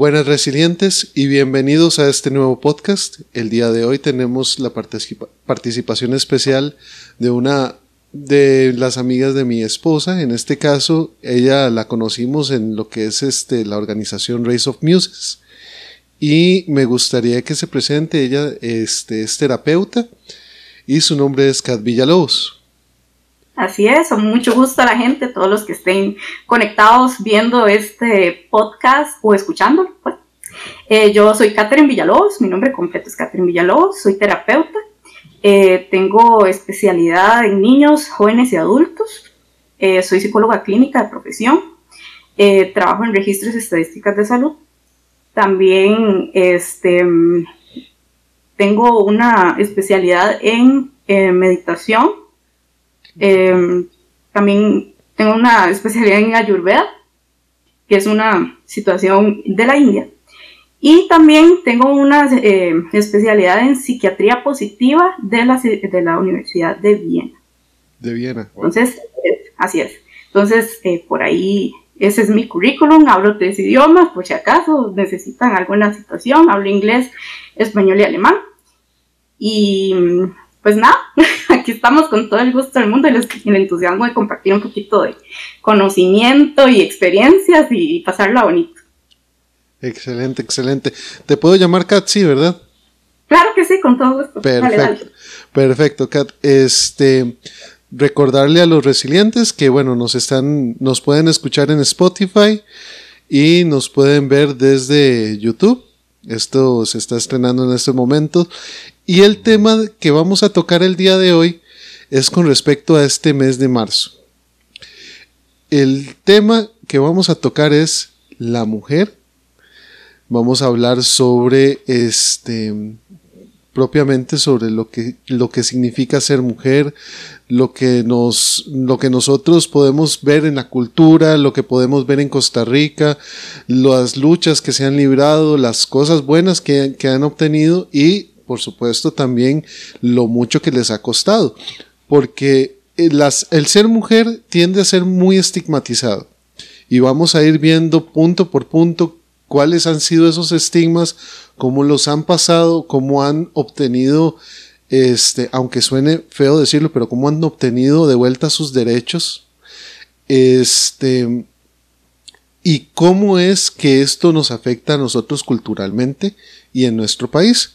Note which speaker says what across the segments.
Speaker 1: Buenas resilientes y bienvenidos a este nuevo podcast. El día de hoy tenemos la participación especial de una de las amigas de mi esposa. En este caso, ella la conocimos en lo que es este, la organización Race of Muses. Y me gustaría que se presente. Ella este, es terapeuta y su nombre es Kat Villalobos.
Speaker 2: Así es, con mucho gusto a la gente, todos los que estén conectados viendo este podcast o escuchándolo. Pues. Eh, yo soy Catherine Villalobos, mi nombre completo es Catherine Villalobos, soy terapeuta, eh, tengo especialidad en niños, jóvenes y adultos, eh, soy psicóloga clínica de profesión, trabajo en registros y estadísticas de salud, también este, tengo una especialidad en meditación Em, también tengo una especialidad en Ayurveda, que es una situación de la India. Y también tengo una eh, especialidad en psiquiatría positiva de la, de la Universidad de Viena.
Speaker 1: De Viena.
Speaker 2: Entonces, así es. Entonces, eh, por ahí, ese es mi currículum. Hablo tres idiomas, por si acaso necesitan alguna situación. Hablo inglés, español y alemán. Y pues nada, aquí estamos con todo el gusto del mundo y el entusiasmo de compartir un poquito de conocimiento y experiencias y pasarlo bonito.
Speaker 1: Excelente, excelente. Te puedo llamar Kat, sí, ¿verdad?
Speaker 2: Claro que sí, con todo gusto.
Speaker 1: Perfecto, perfecto, Kat. Este, recordarle a los resilientes que, bueno, nos están, nos pueden escuchar en Spotify y nos pueden ver desde YouTube. Esto se está estrenando en este momento y el tema que vamos a tocar el día de hoy es con respecto a este mes de marzo. El tema que vamos a tocar es la mujer. Vamos a hablar sobre este propiamente sobre lo que, lo que significa ser mujer, lo que, nos, lo que nosotros podemos ver en la cultura, lo que podemos ver en Costa Rica, las luchas que se han librado, las cosas buenas que, que han obtenido y por supuesto, también lo mucho que les ha costado, porque el ser mujer tiende a ser muy estigmatizado y vamos a ir viendo punto por punto cuáles han sido esos estigmas, cómo los han pasado, cómo han obtenido, este, aunque suene feo decirlo, pero cómo han obtenido de vuelta sus derechos, este, y cómo es que esto nos afecta a nosotros culturalmente y en nuestro país.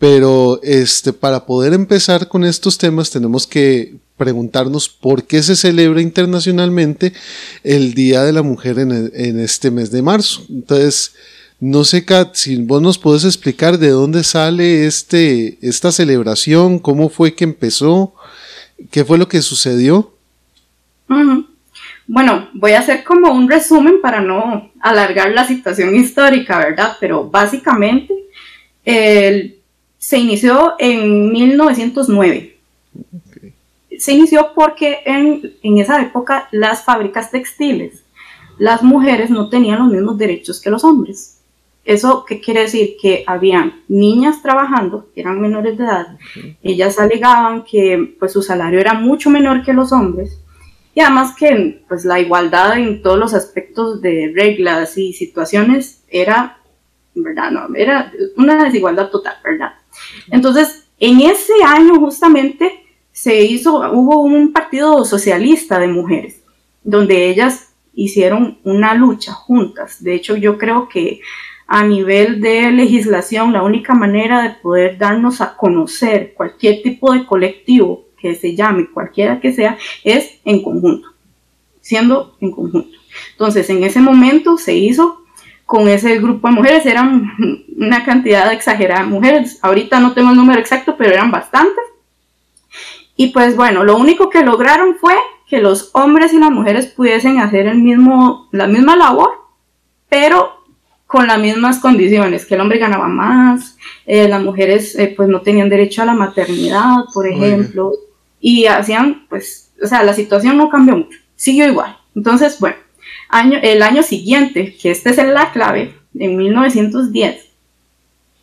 Speaker 1: Pero este, para poder empezar con estos temas tenemos que preguntarnos por qué se celebra internacionalmente el Día de la Mujer en, este mes de marzo. Entonces, no sé, Kat, si vos nos puedes explicar de dónde sale este, esta celebración, cómo fue que empezó, qué fue lo que sucedió.
Speaker 2: Bueno, voy a hacer como un resumen para no alargar la situación histórica, ¿verdad? Pero básicamente el se inició en 1909. Se inició porque en, en, esa época las fábricas textiles, las mujeres no tenían los mismos derechos que los hombres. ¿Eso qué quiere decir? Que habían niñas trabajando, que eran menores de edad, ellas alegaban que pues su salario era mucho menor que los hombres y además que pues la igualdad en todos los aspectos de reglas y situaciones era, ¿verdad? No, era una desigualdad total, ¿verdad? Entonces, en ese año justamente se hizo, hubo un partido socialista de mujeres, donde ellas hicieron una lucha juntas. De hecho, yo creo que a nivel de legislación, la única manera de poder darnos a conocer cualquier tipo de colectivo que se llame, cualquiera que sea, es en conjunto, siendo en conjunto. Entonces, en ese momento se hizo con ese grupo de mujeres, eran una cantidad exagerada de mujeres, ahorita no tengo el número exacto, pero eran bastantes. Y pues bueno, lo único que lograron fue que los hombres y las mujeres pudiesen hacer el mismo, la misma labor, pero con las mismas condiciones, que el hombre ganaba más, eh, las mujeres eh, pues no tenían derecho a la maternidad, por ejemplo, y hacían, pues, o sea, la situación no cambió mucho, siguió igual. Entonces, bueno, el año siguiente, que este es la clave, en 1910,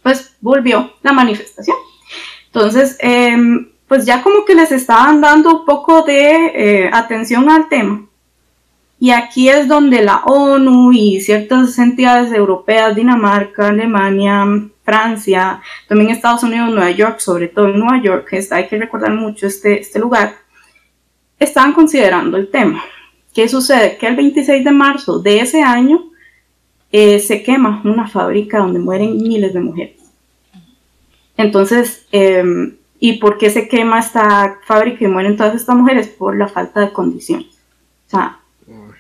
Speaker 2: pues volvió la manifestación. Entonces, em, pues ya como que les estaban dando un poco de eh, atención al tema. Y aquí es donde la ONU y ciertas entidades europeas, Dinamarca, Alemania, Francia, también Estados Unidos, Nueva York, sobre todo en Nueva York, hay que recordar mucho este, este lugar, estaban considerando el tema. ¿Qué sucede? Que el 26 de marzo de ese año eh, se quema una fábrica donde mueren miles de mujeres. Entonces, em, ¿y por qué se quema esta fábrica y mueren todas estas mujeres? Por la falta de condiciones. O sea,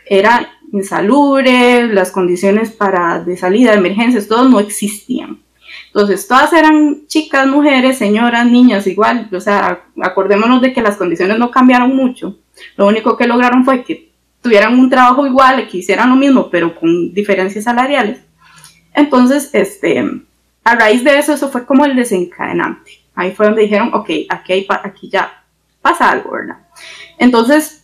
Speaker 2: era insalubre, las condiciones para de salida, de emergencias, todo no existían. Entonces, todas eran chicas, mujeres, señoras, niñas, igual, o sea, acordémonos de que las condiciones no cambiaron mucho. Lo único que lograron fue que tuvieran un trabajo igual, que hicieran lo mismo, pero con diferencias salariales. Entonces, este, a raíz de eso, eso fue como el desencadenante. Ahí fue donde dijeron, ok, aquí, hay, aquí ya pasa algo, ¿verdad? Entonces,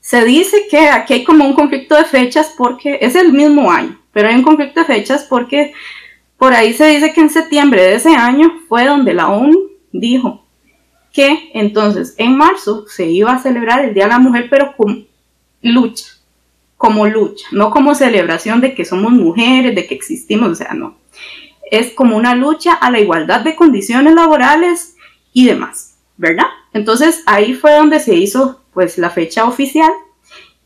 Speaker 2: se dice que aquí hay como un conflicto de fechas porque es el mismo año, pero hay un conflicto de fechas porque por ahí se dice que en septiembre de ese año fue donde la ONU dijo que entonces en marzo se iba a celebrar el Día de la Mujer, pero con lucha, como lucha, no como celebración de que somos mujeres, de que existimos, o sea, no. Es como una lucha a la igualdad de condiciones laborales y demás, ¿verdad? Entonces ahí fue donde se hizo pues la fecha oficial.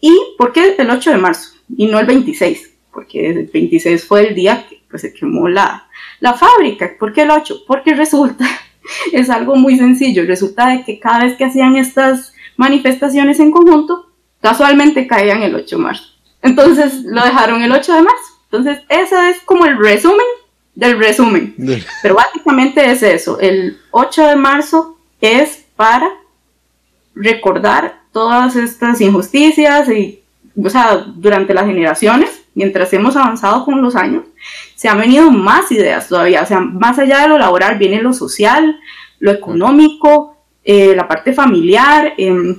Speaker 2: ¿Y por qué el 8 de marzo y no el 26? Porque el 26 fue el día que pues, se quemó la, la fábrica. ¿Por qué el 8? Porque resulta, es algo muy sencillo, resulta de que cada vez que hacían estas manifestaciones en conjunto, casualmente caían el 8 de marzo. Entonces lo dejaron el 8 de marzo. Entonces ese es como el resumen del resumen. Pero básicamente es eso. El 8 de marzo es para recordar todas estas injusticias y, o sea, durante las generaciones, mientras hemos avanzado con los años, se han venido más ideas todavía, o sea, más allá de lo laboral viene lo social, lo económico, eh, la parte familiar, eh,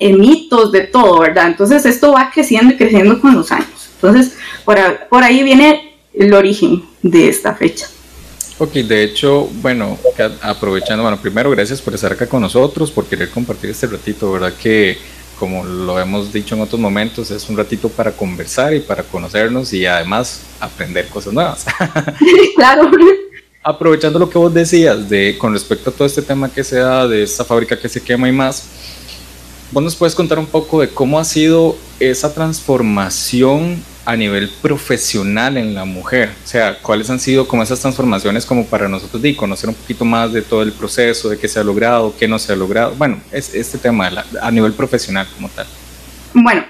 Speaker 2: mitos, de todo, ¿verdad? Entonces esto va creciendo y creciendo con los años. Entonces, por, por ahí viene el origen de esta fecha.
Speaker 3: Ok, de hecho, bueno, aprovechando, bueno, primero gracias por estar acá con nosotros, por querer compartir este ratito, ¿verdad? Que como lo hemos dicho en otros momentos, es un ratito para conversar y para conocernos y además aprender cosas nuevas.
Speaker 2: claro.
Speaker 3: Aprovechando lo que vos decías de con respecto a todo este tema que se da de esta fábrica que se quema y más, vos nos puedes contar un poco de cómo ha sido esa transformación a nivel profesional en la mujer? O sea, ¿cuáles han sido como esas transformaciones como para nosotros de conocer un poquito más de todo el proceso, de qué se ha logrado, qué no se ha logrado? Bueno, es este tema a nivel profesional como tal.
Speaker 2: Bueno,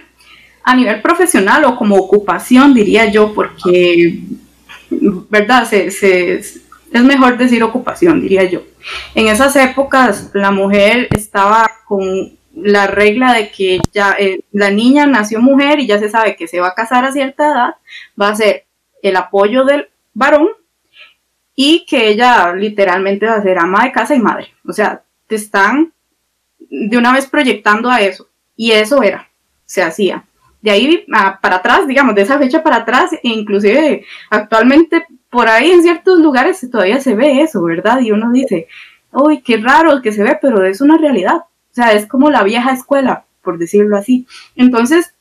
Speaker 2: a nivel profesional o como ocupación diría yo, porque, ¿verdad? Se, es mejor decir ocupación, diría yo. En esas épocas la mujer estaba con la regla de que ya eh, la niña nació mujer y ya se sabe que se va a casar a cierta edad, va a ser el apoyo del varón y que ella literalmente va a ser ama de casa y madre. O sea, te están de una vez proyectando a eso. Y eso era, se hacía. De ahí para atrás, digamos, de esa fecha para atrás, e inclusive actualmente por ahí en ciertos lugares todavía se ve eso, ¿verdad? Y uno dice, uy, qué raro que se ve, pero es una realidad. O sea, es como la vieja escuela, por decirlo así. Entonces,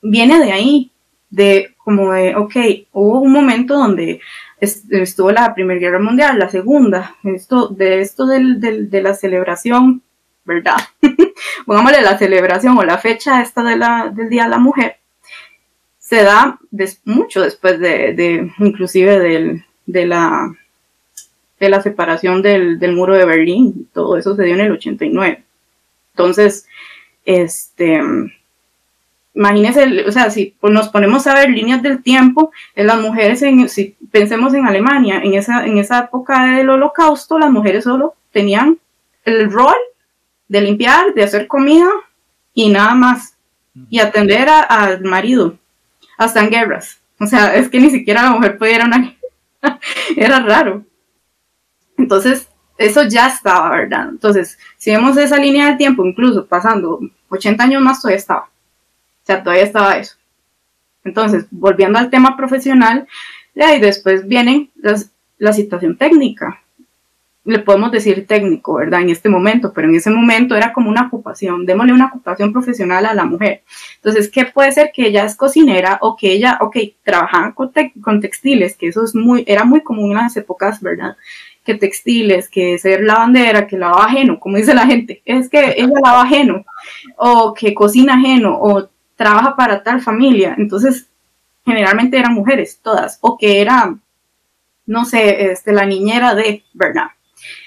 Speaker 2: viene de ahí, de como de, ok, hubo un momento donde estuvo la Primera Guerra Mundial, la Segunda, esto, de esto del, de la celebración, ¿verdad? Pongámosle la celebración o la fecha esta de la, del Día de la Mujer, se da mucho después de, de inclusive del, de la de la separación del, muro de Berlín, todo eso se dio en el 89. Entonces, este, imagínense, o sea, si nos ponemos a ver líneas del tiempo, las mujeres, en, si pensemos en Alemania, en esa, en esa época del holocausto, las mujeres solo tenían el rol de limpiar, de hacer comida y nada más, y atender al marido, hasta en guerras. O sea, es que ni siquiera la mujer podía ir a una Era raro. Entonces, eso ya estaba, ¿verdad? Entonces, si vemos esa línea del tiempo, incluso pasando 80 años más, todavía estaba. O sea, todavía estaba eso. Entonces, volviendo al tema profesional, y después viene la situación técnica. le podemos decir técnico, ¿verdad? En este momento, pero en ese momento era como una ocupación, démosle una ocupación profesional a la mujer. Entonces, ¿qué puede ser que ella es cocinera o que ella, ok, trabajaba con, con textiles, que eso es muy, era muy común en las épocas, ¿verdad? Que textiles, que ser lavandera, que lava ajeno, como dice la gente, es que ella lava ajeno, o que cocina ajeno, o trabaja para tal familia. Entonces, generalmente eran mujeres, todas, o que era, no sé, este, la niñera de, ¿verdad?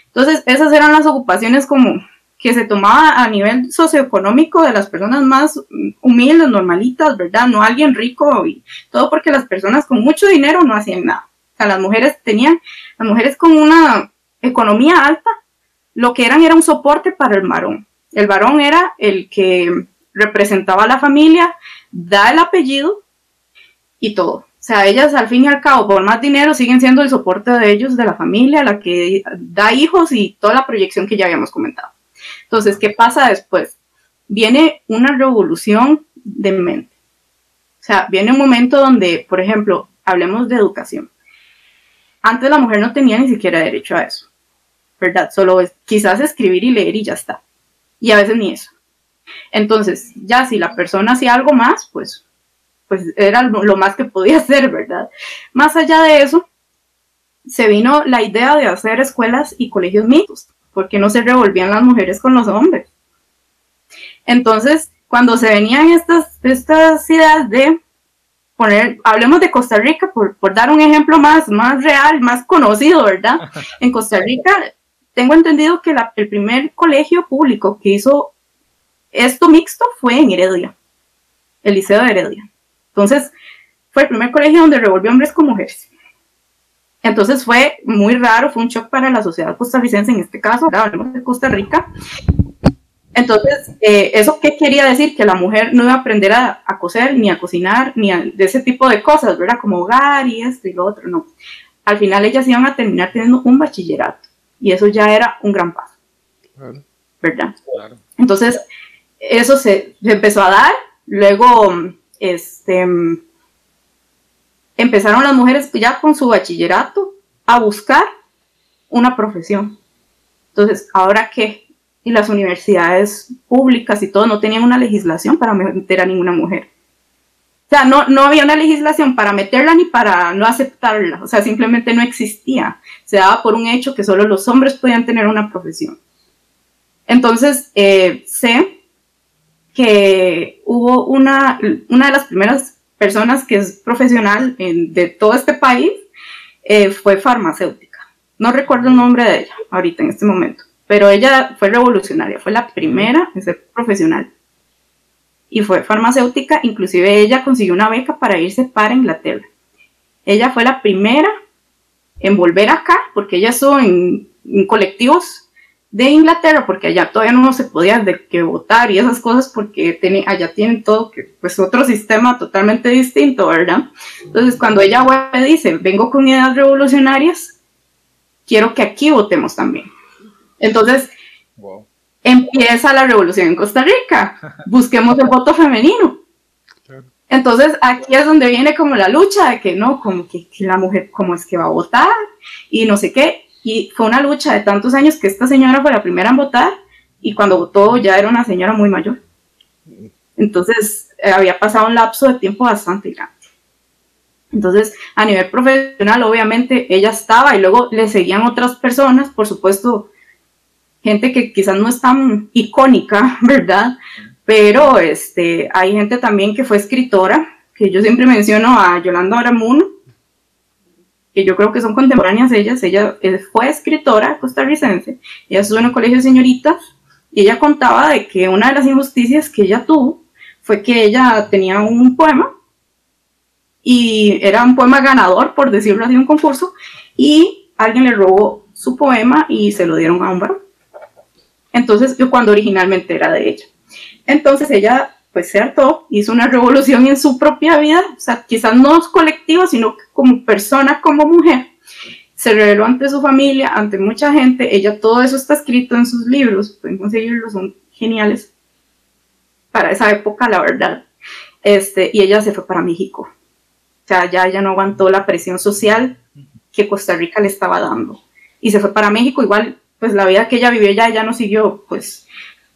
Speaker 2: Entonces, esas eran las ocupaciones como que se tomaba a nivel socioeconómico de las personas más humildes, normalitas, ¿verdad? No alguien rico y todo porque las personas con mucho dinero no hacían nada. O sea, las mujeres tenían, las mujeres con una economía alta, lo que eran era un soporte para el varón. El varón era el que representaba a la familia, da el apellido y todo. O sea, ellas al fin y al cabo, por más dinero, siguen siendo el soporte de ellos, de la familia, la que da hijos y toda la proyección que ya habíamos comentado. Entonces, ¿qué pasa después? Viene una revolución de mente. O sea, viene un momento donde, por ejemplo, hablemos de educación. Antes la mujer no tenía ni siquiera derecho a eso, ¿verdad? Solo es, quizás escribir y leer y ya está. Y a veces ni eso. Entonces, ya si la persona hacía algo más, pues pues era lo más que podía hacer, ¿verdad? Más allá de eso, se vino la idea de hacer escuelas y colegios mixtos, porque no se revolvían las mujeres con los hombres. Entonces, cuando se venían estas, estas ideas de poner, hablemos de Costa Rica, por, dar un ejemplo más, más real, más conocido, ¿verdad? En Costa Rica, tengo entendido que el primer colegio público que hizo esto mixto fue en Heredia, el Liceo de Heredia. Entonces, fue el primer colegio donde revolvió hombres con mujeres. Entonces fue muy raro, fue un shock para la sociedad costarricense en este caso, hablamos de Costa Rica. Entonces, eh, ¿eso qué quería decir? Que la mujer no iba a aprender a, coser, ni a cocinar, ni a, de ese tipo de cosas, ¿verdad? Como hogar y esto y lo otro, no. Al final ellas iban a terminar teniendo un bachillerato y eso ya era un gran paso, ¿verdad? Entonces, eso se, se empezó a dar, luego este, empezaron las mujeres ya con su bachillerato a buscar una profesión. Entonces, ¿ahora qué? Y las universidades públicas y todo no tenían una legislación para meter a ninguna mujer. O sea, no, no había una legislación para meterla ni para no aceptarla. O sea, simplemente no existía. Se daba por un hecho que solo los hombres podían tener una profesión. Entonces, eh, sé que hubo una, una de las primeras personas que es profesional de todo este país, eh, fue farmacéutica. No recuerdo el nombre de ella ahorita en este momento, pero ella fue revolucionaria, fue la primera en ser profesional. Y fue farmacéutica, inclusive ella consiguió una beca para irse para Inglaterra. Ella fue la primera en volver acá, porque ella estuvo en colectivos de Inglaterra, porque allá todavía no se podía de que votar y esas cosas, porque allá tienen todo, que, pues otro sistema totalmente distinto, ¿verdad? Entonces, cuando ella dice, vengo con ideas revolucionarias, quiero que aquí votemos también. Entonces, empieza la revolución en Costa Rica, busquemos el voto femenino. Entonces aquí es donde viene como la lucha de que no, como que, que la mujer, cómo es que va a votar y no sé qué. Y fue una lucha de tantos años que esta señora fue la primera en votar y cuando votó ya era una señora muy mayor. Entonces eh, había pasado un lapso de tiempo bastante grande. Entonces, a nivel profesional, obviamente ella estaba y luego le seguían otras personas, por supuesto, gente que quizás no es tan icónica, ¿verdad? Pero este, hay gente también que fue escritora, que yo siempre menciono a Yolanda Aramuno, que yo creo que son contemporáneas ellas. Ella eh, fue escritora costarricense, ella estuvo en un colegio de señoritas y ella contaba de que una de las injusticias que ella tuvo fue que ella tenía un poema y era un poema ganador, por decirlo así, un concurso, y alguien le robó su poema y se lo dieron a un varón. Entonces, yo cuando originalmente era de ella. Entonces ella pues se hartó, hizo una revolución en su propia vida, o sea, quizás no colectiva, sino como persona, como mujer. Se reveló ante su familia, ante mucha gente. Ella, todo eso está escrito en sus libros, pueden conseguirlos, son geniales para esa época, la verdad. Este, y ella se fue para México. O sea, ya ella no aguantó la presión social que Costa Rica le estaba dando. y se fue para México, igual pues la vida que ella vivió ya, ya no siguió pues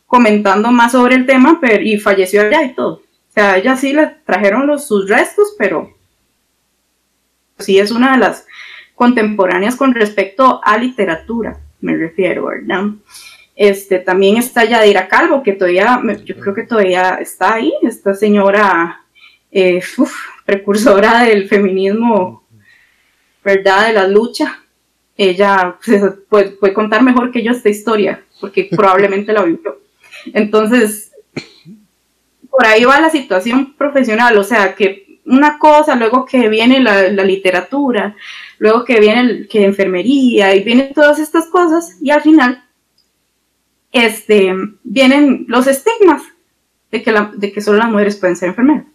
Speaker 2: comentando más sobre el tema pero, y falleció allá y todo. O sea, ella sí le trajeron los, sus restos, pero sí es una de las contemporáneas con respecto a literatura, me refiero, ¿verdad? Este, también está Yadira Calvo, que todavía, yo creo que todavía está ahí, esta señora eh, precursora del feminismo, ¿verdad? De la lucha. Ella puede, puede, contar mejor que yo esta historia, porque probablemente la vivió. Entonces, por ahí va la situación profesional, o sea, que una cosa, luego que viene la, literatura, luego que viene el, que enfermería y vienen todas estas cosas y al final este, vienen los estigmas de que, la, de que solo las mujeres pueden ser enfermeras.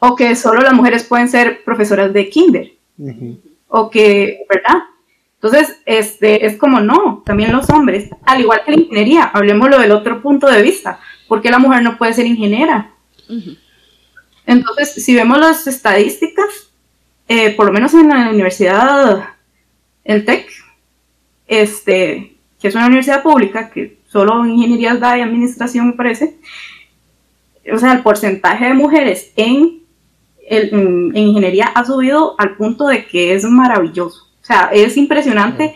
Speaker 2: O que solo las mujeres pueden ser profesoras de kinder o que, ¿verdad? Entonces, este, es como no, también los hombres, al igual que la ingeniería, hablemoslo del otro punto de vista, ¿por qué la mujer no puede ser ingeniera? Entonces, si vemos las estadísticas, eh, por lo menos en la universidad, el TEC, este, que es una universidad pública, que solo ingeniería da y administración me parece, o sea, el porcentaje de mujeres en, en ingeniería ha subido al punto de que es maravilloso. O sea, es impresionante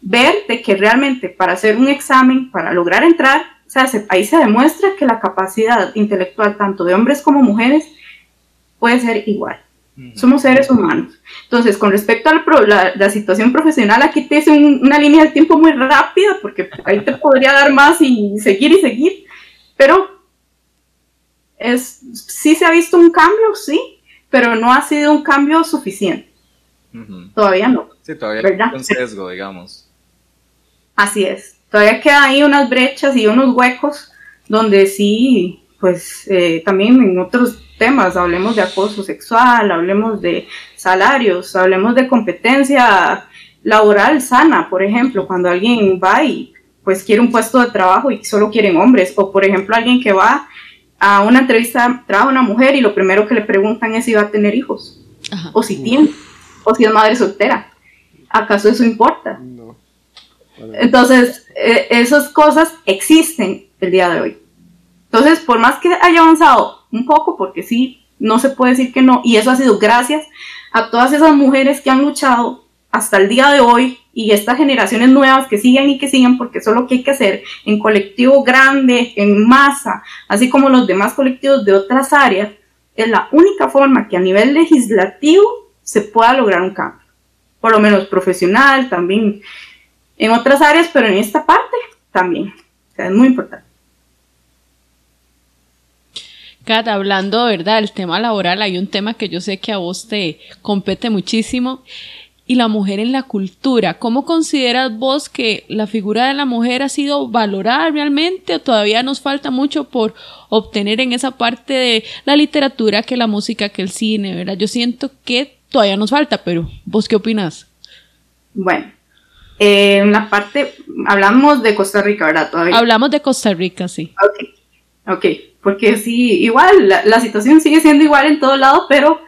Speaker 2: ver de que realmente para hacer un examen, para lograr entrar, o sea, ahí se demuestra que la capacidad intelectual tanto de hombres como mujeres puede ser igual. Somos seres humanos. Entonces, con respecto a la, la, situación profesional, aquí te hice una línea de tiempo muy rápida, porque ahí te podría dar más y seguir y seguir, pero es, sí se ha visto un cambio, sí, pero no ha sido un cambio suficiente. Todavía no.
Speaker 3: Sí, todavía hay un sesgo, digamos.
Speaker 2: Así es. Todavía quedan ahí unas brechas y unos huecos donde sí, pues eh, también en otros temas, hablemos de acoso sexual, hablemos de salarios, hablemos de competencia laboral sana, por ejemplo, cuando alguien va y pues quiere un puesto de trabajo y solo quieren hombres, o por ejemplo alguien que va a una entrevista, trabaja una mujer y lo primero que le preguntan es si va a tener hijos, o si tiene, o si es madre soltera. ¿acaso eso importa? No. Entonces, eh, esas cosas existen el día de hoy. Entonces, por más que haya avanzado un poco, porque sí, no se puede decir que no, y eso ha sido gracias a todas esas mujeres que han luchado hasta el día de hoy y estas generaciones nuevas que siguen y que siguen, porque eso es lo que hay que hacer en colectivo grande, en masa, así como los demás colectivos de otras áreas, es la única forma que a nivel legislativo se pueda lograr un cambio por lo menos profesional, también en otras áreas, pero en esta parte también. Es muy importante.
Speaker 4: Kat, hablando, ¿verdad? del tema laboral, hay un tema que yo sé que a vos te compete muchísimo y la mujer en la cultura. ¿Cómo consideras vos que la figura de la mujer ha sido valorada realmente o todavía nos falta mucho por obtener en esa parte de la literatura, que la música, que el cine, ¿verdad? Yo siento que todavía nos falta, pero ¿vos qué opinas?
Speaker 2: Bueno, eh, en la parte, hablamos de Costa Rica, ¿verdad? Todavía.
Speaker 4: Hablamos de Costa Rica, sí.
Speaker 2: Ok, ok, porque sí, igual, la, situación sigue siendo igual en todo lado, pero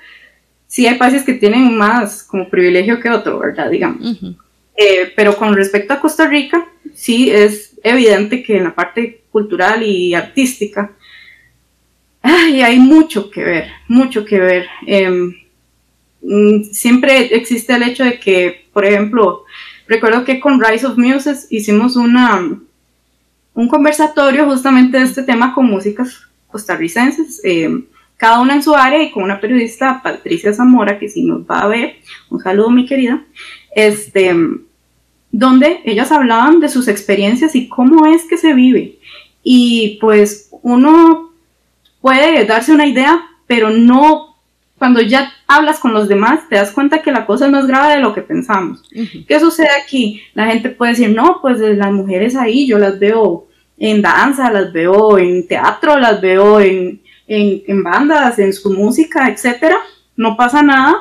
Speaker 2: sí hay países que tienen más como privilegio que otro, ¿verdad? Digamos. Eh, pero con respecto a Costa Rica, sí es evidente que en la parte cultural y artística, ay, hay mucho que ver, mucho que ver. Em, Mm, siempre existe el hecho de que, por ejemplo, recuerdo que con Rise of Muses hicimos una, un conversatorio justamente de este tema con músicas costarricenses, eh, cada una en su área y con una periodista, Patricia Zamora, que si nos va a ver, un saludo mi querida, este, donde ellas hablaban de sus experiencias y cómo es que se vive. Y pues uno puede darse una idea, pero no cuando ya hablas con los demás, te das cuenta que la cosa es más grave de lo que pensamos. ¿Qué sucede aquí? La gente puede decir, no, pues las mujeres ahí yo las veo en danza, las veo en teatro, las veo en, en, bandas, en su música, etc. No pasa nada,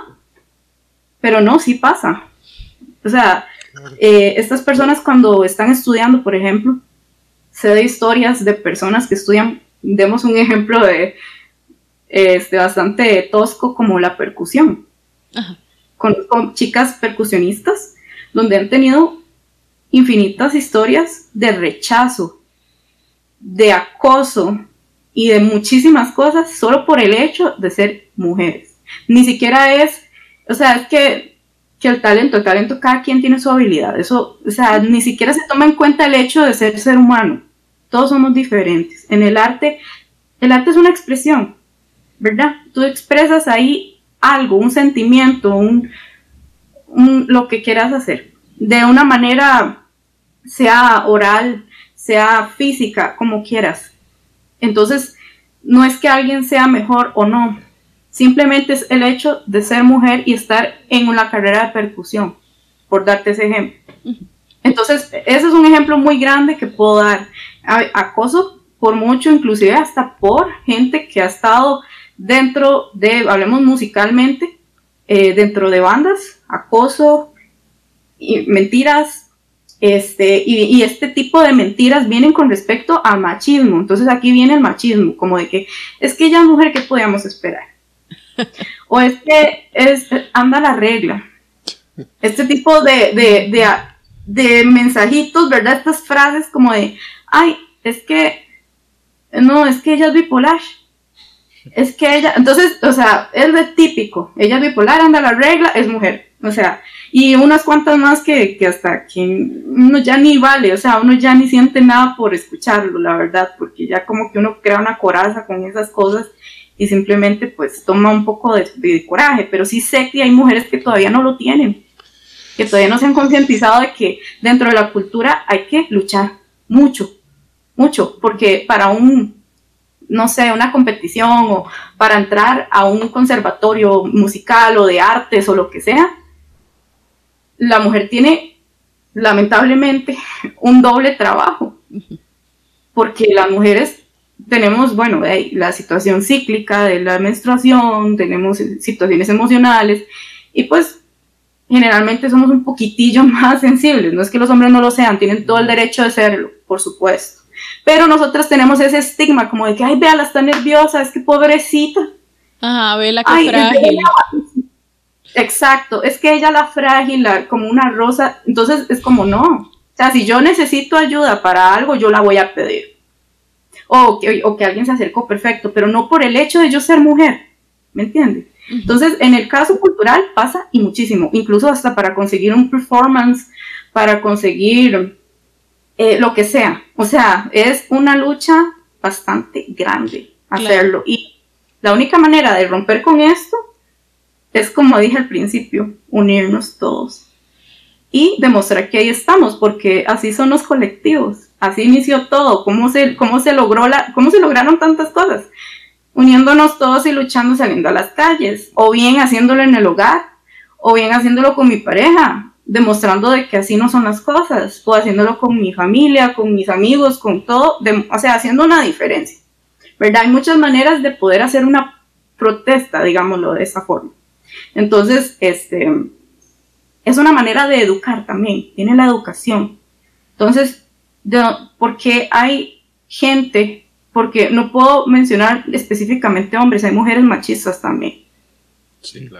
Speaker 2: pero no, sí pasa. O sea, eh, estas personas cuando están estudiando, por ejemplo, se de historias de personas que estudian, demos un ejemplo de este, bastante tosco como la percusión. Con, chicas percusionistas, donde han tenido infinitas historias de rechazo, de acoso y de muchísimas cosas solo por el hecho de ser mujeres. Ni siquiera es, o sea, es que, que el talento, el talento, cada quien tiene su habilidad. Eso, o sea, ni siquiera se toma en cuenta el hecho de ser ser humano. Todos somos diferentes. En el arte, el arte es una expresión, ¿verdad? Tú expresas ahí algo, un sentimiento, un, lo que quieras hacer, de una manera, sea oral, sea física, como quieras. Entonces, no es que alguien sea mejor o no, simplemente es el hecho de ser mujer y estar en una carrera de percusión, por darte ese ejemplo. Entonces, ese es un ejemplo muy grande que puedo dar. Acoso por mucho, inclusive hasta por gente que ha estado dentro de, hablemos musicalmente, eh, dentro de bandas, acoso, y mentiras, este, y, este tipo de mentiras vienen con respecto al machismo. Entonces aquí viene el machismo, como de que es que ella es mujer, ¿qué podíamos esperar? o es que es, anda la regla. Este tipo de, de, de mensajitos, ¿verdad? Estas frases como de, ay, es que, no, es que ella es bipolar. Es que ella, entonces, o sea, es de típico. Ella es bipolar, anda la regla, es mujer. O sea, y unas cuantas más que, que hasta quien uno ya ni vale, o sea, uno ya ni siente nada por escucharlo, la verdad, porque ya como que uno crea una coraza con esas cosas y simplemente pues toma un poco de, de coraje, pero sí sé que hay mujeres que todavía no lo tienen, que todavía no se han concientizado de que dentro de la cultura hay que luchar mucho, mucho, porque para un no sé, una competición o para entrar a un conservatorio musical o de artes o lo que sea, la mujer tiene lamentablemente un doble trabajo, porque las mujeres tenemos, bueno, la situación cíclica de la menstruación, tenemos situaciones emocionales y pues generalmente somos un poquitillo más sensibles, no es que los hombres no lo sean, tienen todo el derecho de serlo, por supuesto. Pero nosotras tenemos ese estigma como de que, ay, véala, está nerviosa, es que pobrecita.
Speaker 4: Ajá, vela que frágil.
Speaker 2: Exacto, es que ella la frágil, como una rosa, entonces es como no. O sea, si yo necesito ayuda para algo, yo la voy a pedir. O que, o que alguien se acercó, perfecto, pero no por el hecho de yo ser mujer, ¿me entiendes? Entonces, en el caso cultural pasa y muchísimo, incluso hasta para conseguir un performance, para conseguir eh, lo que sea. O sea, es una lucha bastante grande hacerlo. Y la única manera de romper con esto es, como dije al principio, unirnos todos. Y demostrar que ahí estamos, porque así son los colectivos, así inició todo, cómo se, cómo se, logró la, cómo se lograron tantas cosas, uniéndonos todos y luchando saliendo a las calles, o bien haciéndolo en el hogar, o bien haciéndolo con mi pareja, demostrando de que así no son las cosas, o haciéndolo con mi familia, con mis amigos, con todo, o sea, haciendo una diferencia, ¿verdad? Hay muchas maneras de poder hacer una protesta, digámoslo de esa forma. Entonces, este, es una manera de educar también, tiene la educación. Entonces, porque hay gente, porque no puedo mencionar específicamente hombres, hay mujeres machistas también.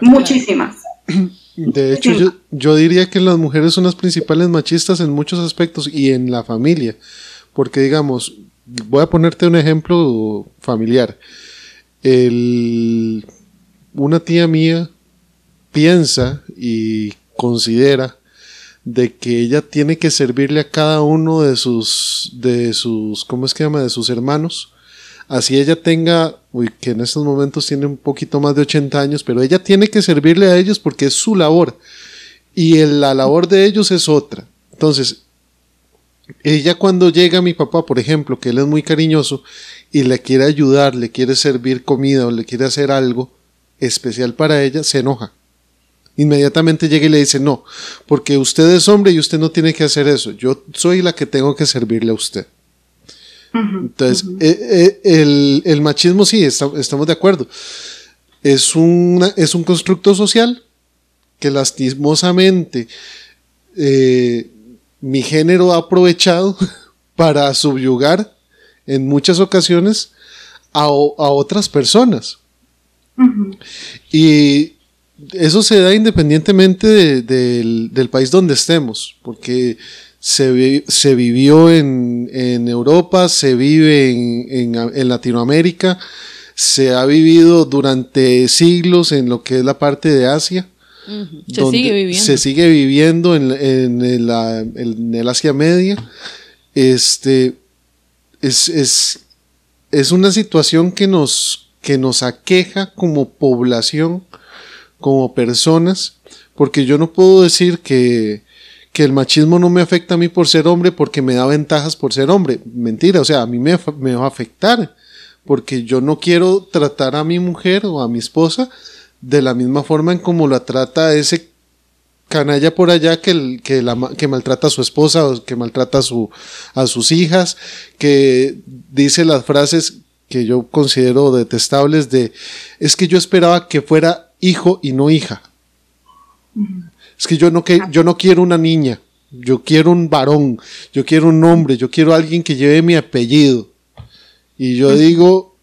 Speaker 2: Muchísimas.
Speaker 1: De hecho, yo, diría que las mujeres son las principales machistas en muchos aspectos y en la familia. Porque, digamos, voy a ponerte un ejemplo familiar. una tía mía piensa y considera de que ella tiene que servirle a cada uno de sus, de sus, ¿cómo es que llama? De sus hermanos así ella tenga, uy, que en estos momentos tiene un poquito más de 80 años, pero ella tiene que servirle a ellos porque es su labor y la labor de ellos es otra. Entonces, ella cuando llega a mi papá, por ejemplo, que él es muy cariñoso y le quiere ayudar, le quiere servir comida o le quiere hacer algo especial para ella, se enoja. Inmediatamente llega y le dice, no, porque usted es hombre y usted no tiene que hacer eso. Yo soy la que tengo que servirle a usted. Entonces, eh, eh, el, machismo sí, estamos de acuerdo. Es, es un constructo social que lastimosamente eh, mi género ha aprovechado para subyugar en muchas ocasiones a, otras personas. Y eso se da independientemente del, país donde estemos, porque se, se vivió en, Europa, se vive en, Latinoamérica, se ha vivido durante siglos en lo que es la parte de Asia.
Speaker 4: Se sigue viviendo.
Speaker 1: Se sigue viviendo en, el, en el Asia Media. Este, es, es, es una situación que nos, que nos aqueja como población, como personas, porque yo no puedo decir que, que el machismo no me afecta a mí por ser hombre porque me da ventajas por ser hombre. Mentira, o sea, a mí me, va a afectar porque yo no quiero tratar a mi mujer o a mi esposa de la misma forma en como la trata ese canalla por allá que, que, la, que maltrata a su esposa o que maltrata a, su, a sus hijas, que dice las frases que yo considero detestables de es que yo esperaba que fuera hijo y no hija. Es que yo no, que, yo no quiero una niña, yo quiero un varón, yo quiero un hombre, yo quiero alguien que lleve mi apellido. Y yo digo,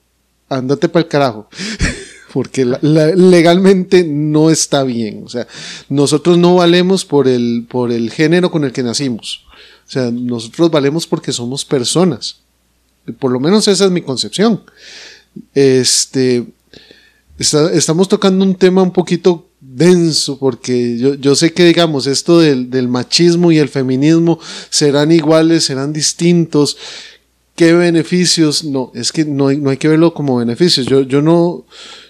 Speaker 1: ándate para el carajo. porque legalmente no está bien. O sea, nosotros no valemos por el, por el género con el que nacimos. O sea, nosotros valemos porque somos personas. Por lo menos esa es mi concepción. Este, estamos tocando un tema un poquito denso porque yo, yo sé que digamos esto del, del, machismo y el feminismo serán iguales, serán distintos. ¿Qué beneficios? No, es que no no hay que verlo como beneficios. Yo, yo no,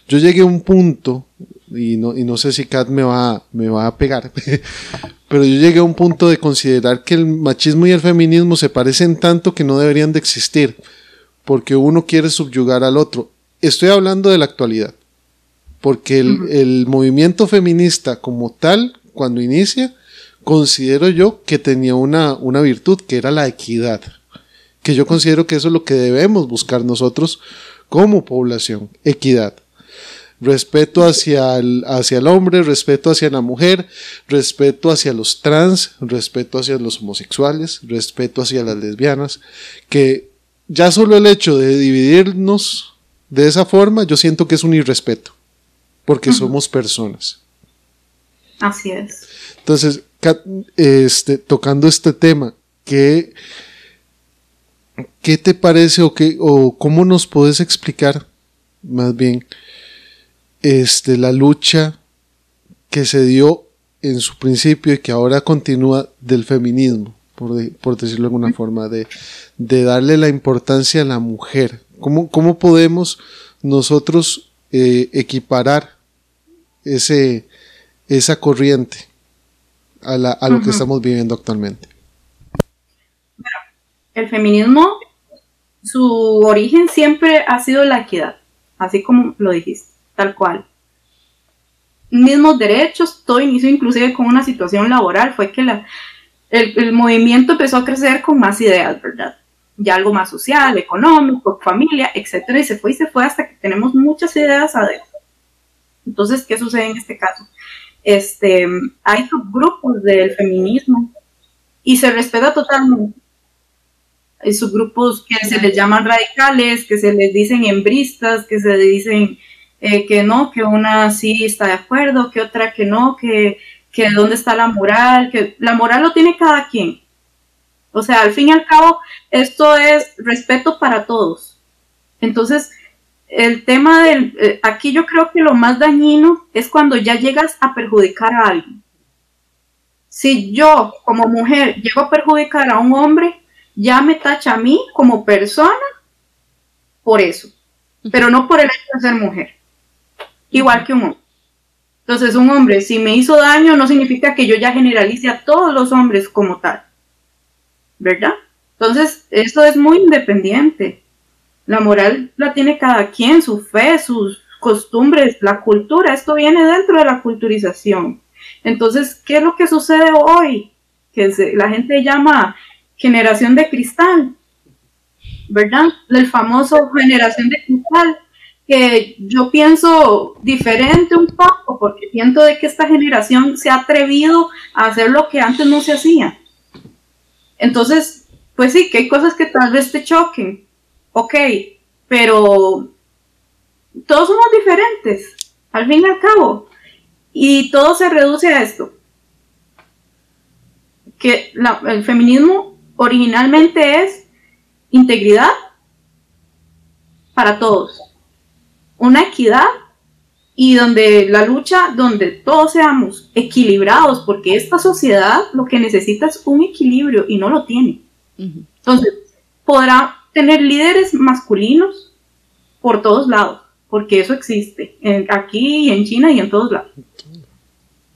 Speaker 1: yo llegué a un punto, y no, y no sé si Kat me va, me va a pegar, pero yo llegué a un punto de considerar que el machismo y el feminismo se parecen tanto que no deberían de existir, porque uno quiere subyugar al otro. Estoy hablando de la actualidad, porque el, el movimiento feminista como tal, cuando inicia, considero yo que tenía una, una virtud, que era la equidad, que yo considero que eso es lo que debemos buscar nosotros como población, equidad. Respeto hacia el, hacia el hombre, respeto hacia la mujer, respeto hacia los trans, respeto hacia los homosexuales, respeto hacia las lesbianas, que ya solo el hecho de dividirnos de esa forma, yo siento que es un irrespeto, porque somos personas.
Speaker 2: Así es.
Speaker 1: Entonces, este, tocando este tema, ¿qué, ¿qué te parece o, qué, o cómo nos puedes explicar más bien este, la lucha que se dio en su principio y que ahora continúa del feminismo, por, decirlo de alguna forma, de, darle la importancia a la mujer. ¿Cómo, cómo podemos nosotros eh, equiparar ese, esa corriente a, la, a lo que estamos viviendo actualmente?
Speaker 2: el feminismo, su origen siempre ha sido la equidad, así como lo dijiste tal cual. Mismos derechos, todo inició inclusive con una situación laboral, fue que la, el, movimiento empezó a crecer con más ideas, ¿verdad? Ya algo más social, económico, familia, etcétera, y se fue y se fue hasta que tenemos muchas ideas adentro. Entonces, ¿qué sucede en este caso? Este, hay subgrupos del feminismo y se respeta totalmente. Hay subgrupos que se les llaman radicales, que se les dicen hembristas, que se dicen eh, que no, que una sí está de acuerdo, que otra que no, que, que dónde está la moral, que la moral lo tiene cada quien. O sea, al fin y al cabo, esto es respeto para todos. Entonces, el tema del, eh, aquí yo creo que lo más dañino es cuando ya llegas a perjudicar a alguien. Si yo como mujer llego a perjudicar a un hombre, ya me tacha a mí como persona por eso, pero no por el hecho de ser mujer igual que un hombre. Entonces, un hombre, si me hizo daño, no significa que yo ya generalice a todos los hombres como tal. ¿Verdad? Entonces, esto es muy independiente. La moral la tiene cada quien, su fe, sus costumbres, la cultura. Esto viene dentro de la culturización. Entonces, ¿qué es lo que sucede hoy? Que la gente llama generación de cristal. ¿Verdad? El famoso generación de cristal que yo pienso diferente un poco, porque siento de que esta generación se ha atrevido a hacer lo que antes no se hacía. Entonces, pues sí, que hay cosas que tal vez te choquen, ok, pero todos somos diferentes, al fin y al cabo. Y todo se reduce a esto, que el feminismo originalmente es integridad para todos, una equidad y donde la lucha, donde todos seamos equilibrados, porque esta sociedad lo que necesita es un equilibrio y no lo tiene. Entonces, podrá tener líderes masculinos por todos lados, porque eso existe, aquí, en China y en todos lados.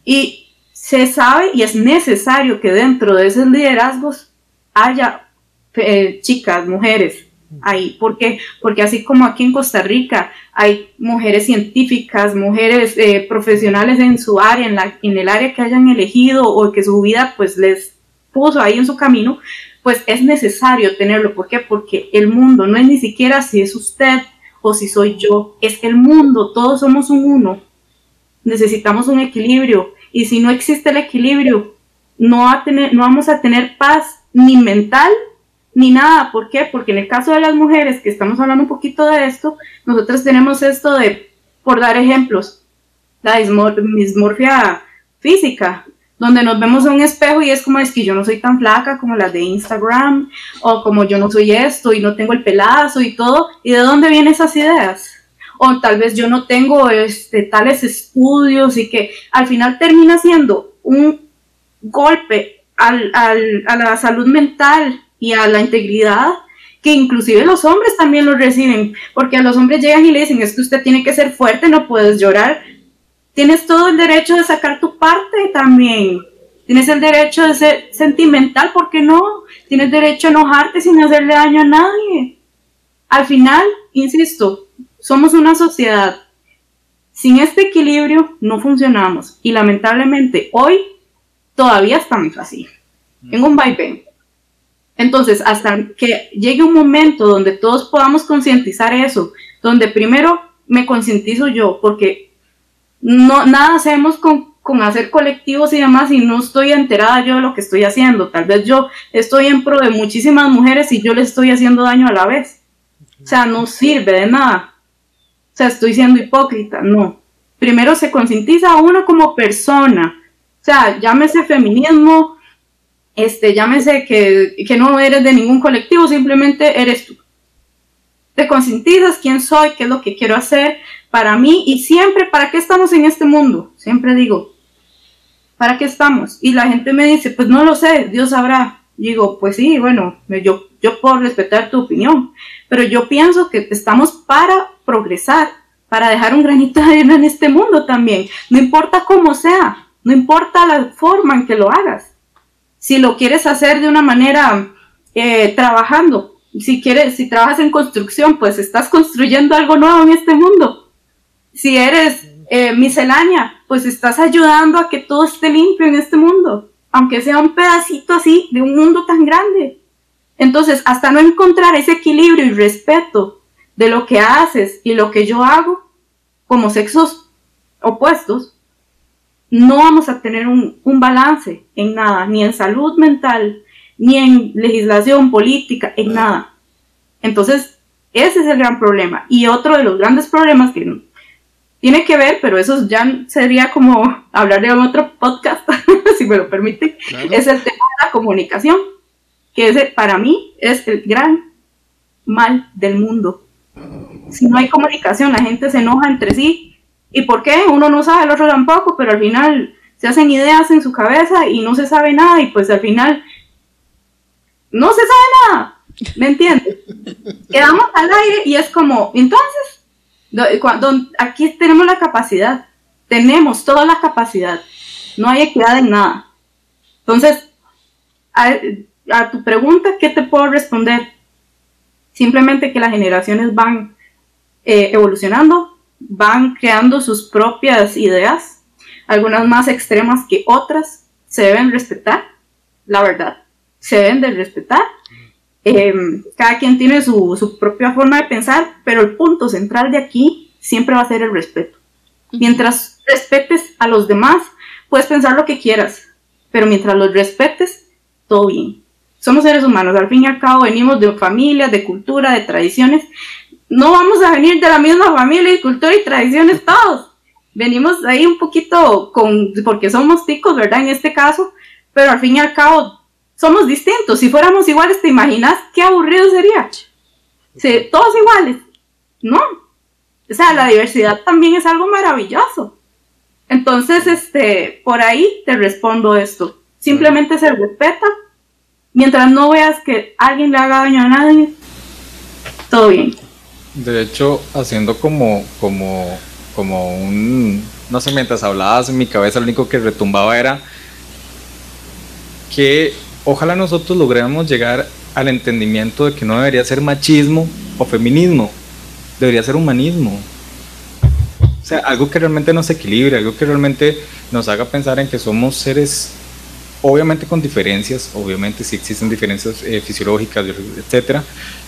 Speaker 2: Y se sabe y es necesario que dentro de esos liderazgos haya eh, chicas, mujeres, ahí. ¿Por qué? Porque así como aquí en Costa Rica hay mujeres científicas, mujeres eh, profesionales en su área, en, la, en el área que hayan elegido o que su vida pues les puso ahí en su camino, pues es necesario tenerlo. ¿Por qué? Porque el mundo no es ni siquiera si es usted o si soy yo, es el mundo, todos somos un uno. Necesitamos un equilibrio y si no existe el equilibrio, no, a tener, no vamos a tener paz ni mental ni nada. ¿Por qué? Porque en el caso de las mujeres, que estamos hablando un poquito de esto, nosotros tenemos esto de, por dar ejemplos, la dismorfia física, donde nos vemos en un espejo y es como es que yo no soy tan flaca como las de Instagram, o como yo no soy esto y no tengo el pelazo y todo, ¿y de dónde vienen esas ideas? O tal vez yo no tengo este, tales estudios y que al final termina siendo un golpe al, al, a la salud mental y a la integridad que inclusive los hombres también lo reciben, porque a los hombres llegan y le dicen, es que usted tiene que ser fuerte, no puedes llorar. Tienes todo el derecho de sacar tu parte también. Tienes el derecho de ser sentimental, ¿por qué no? Tienes derecho a enojarte sin hacerle daño a nadie. Al final, insisto, somos una sociedad. Sin este equilibrio no funcionamos y lamentablemente hoy todavía estamos así, en un vaivén. Entonces, hasta que llegue un momento donde todos podamos concientizar eso, donde primero me concientizo yo, porque no, nada hacemos con, hacer colectivos y demás y no estoy enterada yo de lo que estoy haciendo. Tal vez yo estoy en pro de muchísimas mujeres y yo le estoy haciendo daño a la vez. O sea, no sirve de nada. O sea, estoy siendo hipócrita. No. Primero se concientiza a uno como persona. O sea, llámese feminismo, este, llámese que, que no eres de ningún colectivo, simplemente eres tú. Te concientizas quién soy, qué es lo que quiero hacer para mí y siempre, ¿para qué estamos en este mundo? Siempre digo, ¿para qué estamos? Y la gente me dice, pues no lo sé, Dios sabrá. digo, pues sí, bueno, yo, yo puedo respetar tu opinión, pero yo pienso que estamos para progresar, para dejar un granito de arena en este mundo también. No importa cómo sea, no importa la forma en que lo hagas si lo quieres hacer de una manera eh, trabajando, si quieres, si trabajas en construcción, pues estás construyendo algo nuevo en este mundo. Si eres eh, miscelánea, pues estás ayudando a que todo esté limpio en este mundo, aunque sea un pedacito así de un mundo tan grande. Entonces, hasta no encontrar ese equilibrio y respeto de lo que haces y lo que yo hago como sexos opuestos, no vamos a tener un, balance en nada, ni en salud mental, ni en legislación política, en nada. Entonces, ese es el gran problema. Y otro de los grandes problemas que tiene que ver, pero eso ya sería como hablar de otro podcast, si me lo permite, es el tema de la comunicación, que ese para mí es el gran mal del mundo. Si no hay comunicación, la gente se enoja entre sí, ¿Y por qué? Uno no sabe, el otro tampoco, pero al final se hacen ideas en su cabeza y no se sabe nada y pues al final no se sabe nada. ¿Me entiendes? Quedamos al aire y es como, entonces, aquí tenemos la capacidad, tenemos toda la capacidad, no hay equidad en nada. Entonces, a tu pregunta, ¿qué te puedo responder? Simplemente que las generaciones van eh, evolucionando, van creando sus propias ideas, algunas más extremas que otras, se deben respetar, la verdad, se deben de respetar. Em, cada quien tiene su, su, propia forma de pensar, pero el punto central de aquí siempre va a ser el respeto. Mientras respetes a los demás, puedes pensar lo que quieras, pero mientras los respetes, todo bien. Somos seres humanos, al fin y al cabo venimos de familias, de cultura, de tradiciones, no vamos a venir de la misma familia y cultura y tradiciones todos. venimos ahí un poquito con, porque somos ticos, ¿verdad? En este caso, pero al fin y al cabo somos distintos. Si fuéramos iguales, ¿te imaginas qué aburrido sería? Sí, todos iguales. No. O sea, la diversidad también es algo maravilloso. Entonces, este, por ahí te respondo esto. Simplemente se respeta. Mientras no veas que alguien le haga daño a nadie, todo bien.
Speaker 3: De hecho, haciendo como, como, como un, no sé, mientras hablabas en mi cabeza, lo único que retumbaba era que ojalá nosotros logremos llegar al entendimiento de que no debería ser machismo o feminismo, debería ser humanismo. O sea, algo que realmente nos equilibre, algo que realmente nos haga pensar en que somos seres, obviamente con diferencias, obviamente sí existen diferencias eh, fisiológicas, etcétera,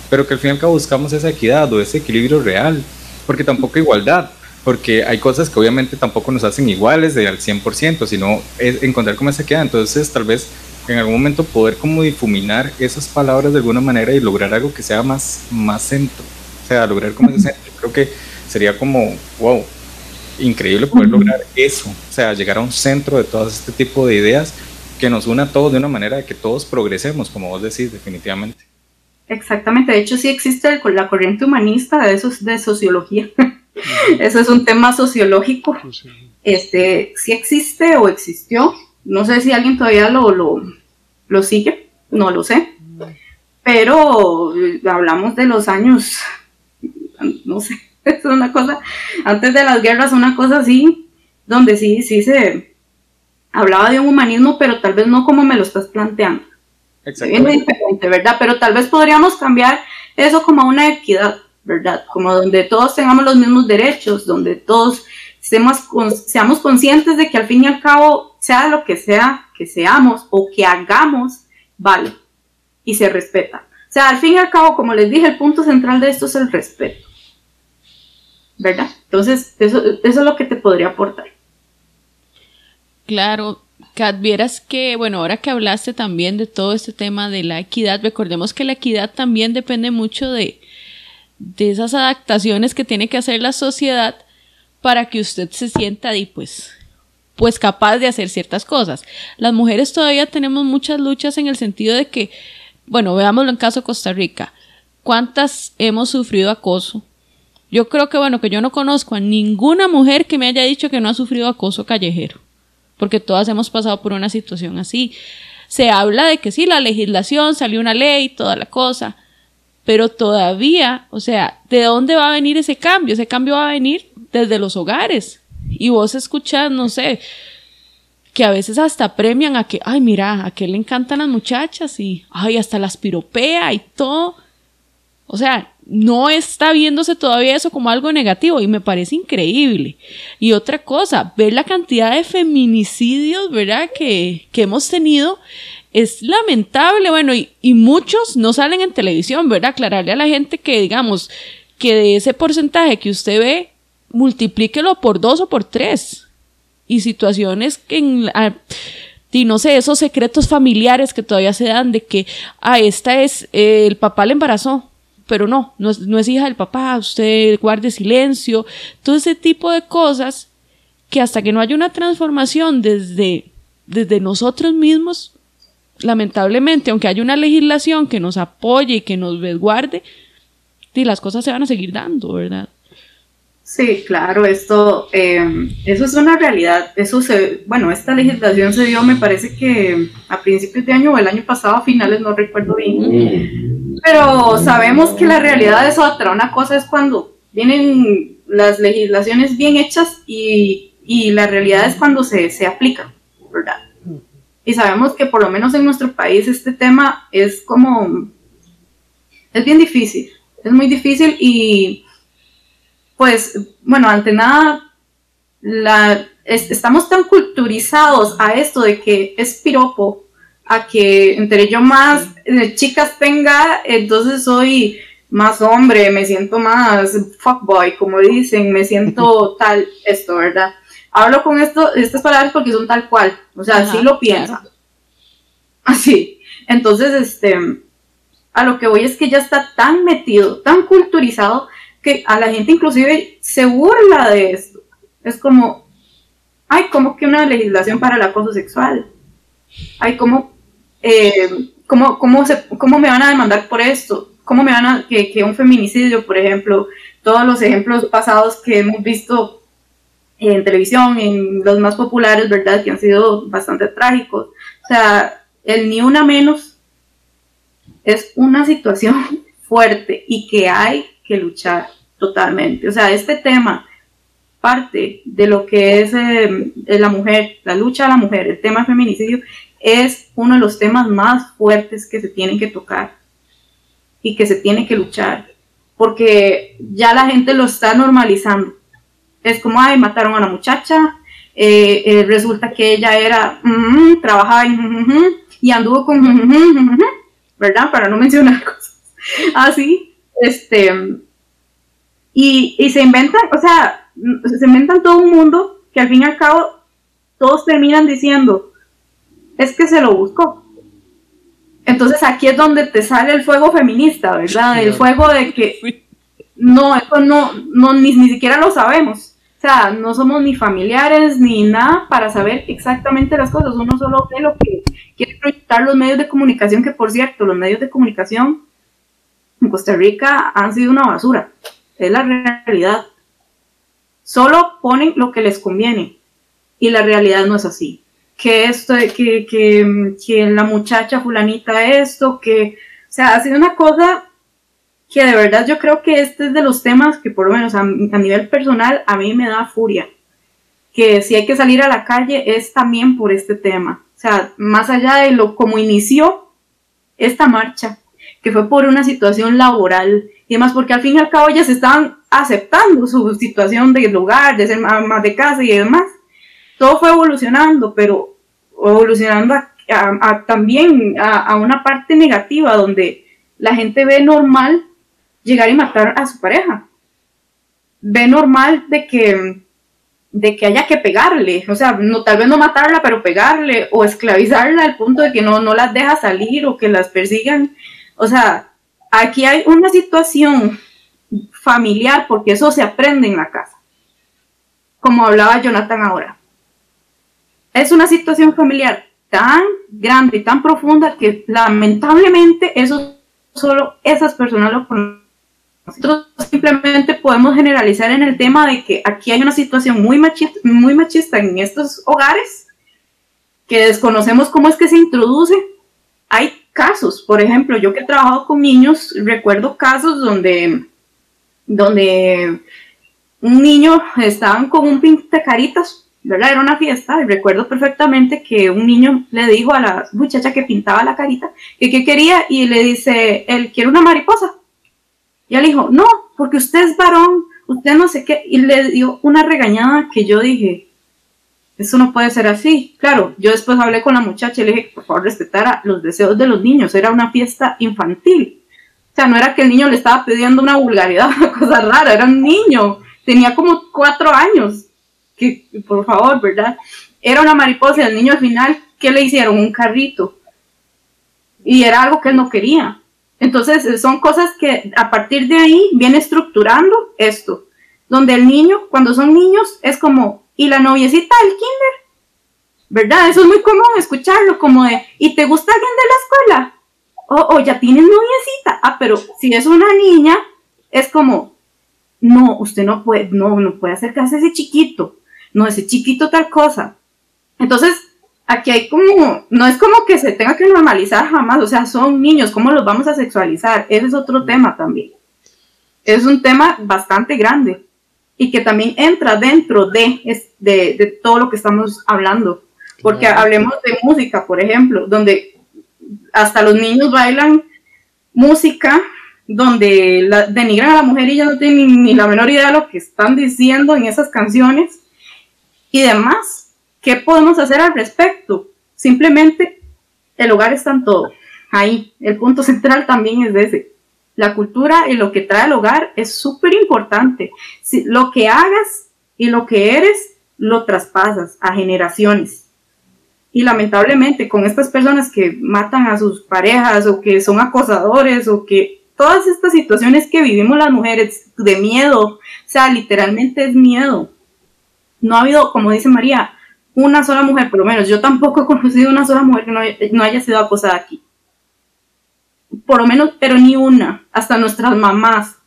Speaker 3: pero que al fin y al cabo buscamos esa equidad o ese equilibrio real, porque tampoco igualdad, porque hay cosas que obviamente tampoco nos hacen iguales de al 100%, sino es encontrar como esa equidad. Entonces, tal vez en algún momento poder como difuminar esas palabras de alguna manera y lograr algo que sea más, más centro, o sea, lograr como ese centro. Creo que sería como, wow, increíble poder lograr eso, o sea, llegar a un centro de todo este tipo de ideas que nos una a todos de una manera de que todos progresemos, como vos decís, definitivamente.
Speaker 2: Exactamente, de hecho sí existe la corriente humanista de, esos, de sociología. Eso es un tema sociológico. Este, sí existe o existió. No sé si alguien todavía lo, lo, lo sigue, no lo sé. Pero hablamos de los años, no sé, es una cosa, antes de las guerras, una cosa así, donde sí, sí se hablaba de un humanismo, pero tal vez no como me lo estás planteando. Exactamente. ¿verdad? Pero tal vez podríamos cambiar eso como una equidad, ¿verdad? Como donde todos tengamos los mismos derechos, donde todos seamos conscientes de que al fin y al cabo, sea lo que sea que seamos o que hagamos, vale y se respeta. O sea, al fin y al cabo, como les dije, el punto central de esto es el respeto. ¿Verdad? Entonces, eso, eso es lo que te podría aportar.
Speaker 4: Claro, Kat, vieras que, bueno, ahora que hablaste también de todo este tema de la equidad, recordemos que la equidad también depende mucho de, de esas adaptaciones que tiene que hacer la sociedad para que usted se sienta ahí, pues, pues capaz de hacer ciertas cosas. Las mujeres todavía tenemos muchas luchas en el sentido de que, bueno, veámoslo en caso de Costa Rica, ¿cuántas hemos sufrido acoso? Yo creo que, bueno, que yo no conozco a ninguna mujer que me haya dicho que no ha sufrido acoso callejero porque todas hemos pasado por una situación así. Se habla de que sí, la legislación, salió una ley, toda la cosa, pero todavía, o sea, ¿de dónde va a venir ese cambio? Ese cambio va a venir desde los hogares. Y vos escuchás, no sé, que a veces hasta premian a que, ay, mira, a que le encantan las muchachas y, ay, hasta las piropea y todo. O sea, no está viéndose todavía eso como algo negativo y me parece increíble. Y otra cosa, ver la cantidad de feminicidios, ¿verdad? Que, que hemos tenido es lamentable, bueno, y, y, muchos no salen en televisión, ¿verdad? Aclararle a la gente que, digamos, que de ese porcentaje que usted ve, multiplíquelo por dos o por tres. Y situaciones que en... y no sé, esos secretos familiares que todavía se dan de que, ah, esta es, eh, el papá le embarazó, pero no, no es, hija del papá, usted guarde silencio, todo ese tipo de cosas que hasta que no haya una transformación desde, desde nosotros mismos, lamentablemente, aunque haya una legislación que nos apoye y que nos resguarde, y las cosas se van a seguir dando, ¿verdad?
Speaker 2: Sí, claro, esto, eh, eso es una realidad. Eso se, bueno, esta legislación se dio, me parece que a principios de año o el año pasado, a finales, no recuerdo bien. Pero sabemos que la realidad es otra. Una cosa es cuando vienen las legislaciones bien hechas y, y la realidad es cuando se, se aplican, ¿verdad? Y sabemos que por lo menos en nuestro país este tema es como, es bien difícil, es muy difícil y pues, bueno, ante nada, la, estamos tan culturizados a esto de que es piropo, a que entre yo más eh, chicas tenga, entonces soy más hombre, me siento más fuckboy, como dicen, me siento tal, esto, ¿verdad? Hablo con esto, estas palabras porque son tal cual, o sea, así lo piensan. Así. Entonces, este, a lo que voy es que ya está tan metido, tan culturizado, que a la gente inclusive se burla de esto. Es como, hay como que una legislación para el acoso sexual. Hay como, eh, ¿cómo, cómo, se, ¿cómo me van a demandar por esto? ¿Cómo me van a, que, que un feminicidio, por ejemplo, todos los ejemplos pasados que hemos visto en televisión, en los más populares, ¿verdad? Que han sido bastante trágicos. O sea, el ni una menos es una situación fuerte y que hay que luchar totalmente. O sea, este tema parte de lo que es eh, la mujer, la lucha de la mujer, el tema feminicidio, es uno de los temas más fuertes que se tienen que tocar y que se tiene que luchar, porque ya la gente lo está normalizando. Es como, ay, mataron a una muchacha, eh, eh, resulta que ella era, trabajaba en, y anduvo con, ¿verdad? Para no mencionar cosas así, este, y, y se inventan, o sea, se inventan todo un mundo que al fin y al cabo todos terminan diciendo, es que se lo buscó. Entonces aquí es donde te sale el fuego feminista, ¿verdad? El fuego de que no, eso no, no ni, ni siquiera lo sabemos. O sea, no somos ni familiares ni nada para saber exactamente las cosas. Uno solo ve lo que quiere proyectar los medios de comunicación, que por cierto, los medios de comunicación en Costa Rica han sido una basura. Es la realidad. Solo ponen lo que les conviene y la realidad no es así. Que esto, que, que, que la muchacha fulanita esto, que, o sea, ha sido una cosa que de verdad yo creo que este es de los temas que por lo menos a, a, nivel personal a mí me da furia. Que si hay que salir a la calle es también por este tema. O sea, más allá de lo como inició esta marcha, que fue por una situación laboral y demás, porque al fin y al cabo ellas estaban aceptando su situación de lugar, de ser más de casa y demás. Todo fue evolucionando, pero evolucionando también a, una parte negativa donde la gente ve normal llegar y matar a su pareja. Ve normal de que, de que haya que pegarle, o sea, no, tal vez no matarla, pero pegarle o esclavizarla al punto de que no, no las deja salir o que las persigan. O sea, aquí hay una situación familiar, porque eso se aprende en la casa, como hablaba Jonathan ahora. Es una situación familiar tan grande y tan profunda que lamentablemente eso solo esas personas lo conocen. Nosotros simplemente podemos generalizar en el tema de que aquí hay una situación muy machista, muy machista en estos hogares que desconocemos cómo es que se introduce. Hay casos, por ejemplo, yo que he trabajado con niños, recuerdo casos donde donde un niño estaban con un caritas, ¿verdad? Era una fiesta y recuerdo perfectamente que un niño le dijo a la muchacha que pintaba la carita que qué quería y le dice, él quiere una mariposa. Y él dijo, no, porque usted es varón, usted no sé qué, y le dio una regañada que yo dije, eso no puede ser así. Claro, yo después hablé con la muchacha y le dije, por favor, respetara los deseos de los niños, era una fiesta infantil. O sea, no era que el niño le estaba pidiendo una vulgaridad, una cosa rara, era un niño, tenía como cuatro años, que por favor, ¿verdad? Era una mariposa y el niño al final, ¿qué le hicieron? Un carrito. Y era algo que él no quería. Entonces, son cosas que a partir de ahí viene estructurando esto, donde el niño, cuando son niños, es como, ¿y la noviecita del kinder? ¿Verdad? Eso es muy común escucharlo, como de, ¿y te gusta alguien de la escuela? oh, ya tienes noviecita. Ah, pero si es una niña, es como, no, usted no puede, no, no puede acercarse a ese chiquito. No, ese chiquito tal cosa. Entonces, aquí hay como, no es como que se tenga que normalizar jamás, o sea, son niños, ¿cómo los vamos a sexualizar? Ese es otro tema también. Es un tema bastante grande y que también entra dentro de, de, de todo lo que estamos hablando. Porque hablemos de música, por ejemplo, donde hasta los niños bailan música donde denigran a la mujer y ya no tienen ni la menor idea de lo que están diciendo en esas canciones y demás. ¿Qué podemos hacer al respecto? Simplemente el hogar está en todo. Ahí, el punto central también es ese. La cultura y lo que trae el hogar es súper importante. Lo que hagas y lo que eres, lo traspasas a generaciones. Y lamentablemente con estas personas que matan a sus parejas o que son acosadores o que todas estas situaciones que vivimos las mujeres de miedo, o sea, literalmente es miedo. no ha habido, como dice María, una sola mujer, por lo menos yo tampoco he conocido una sola mujer que no, haya sido acosada aquí. Por lo menos, pero ni una, hasta nuestras mamás.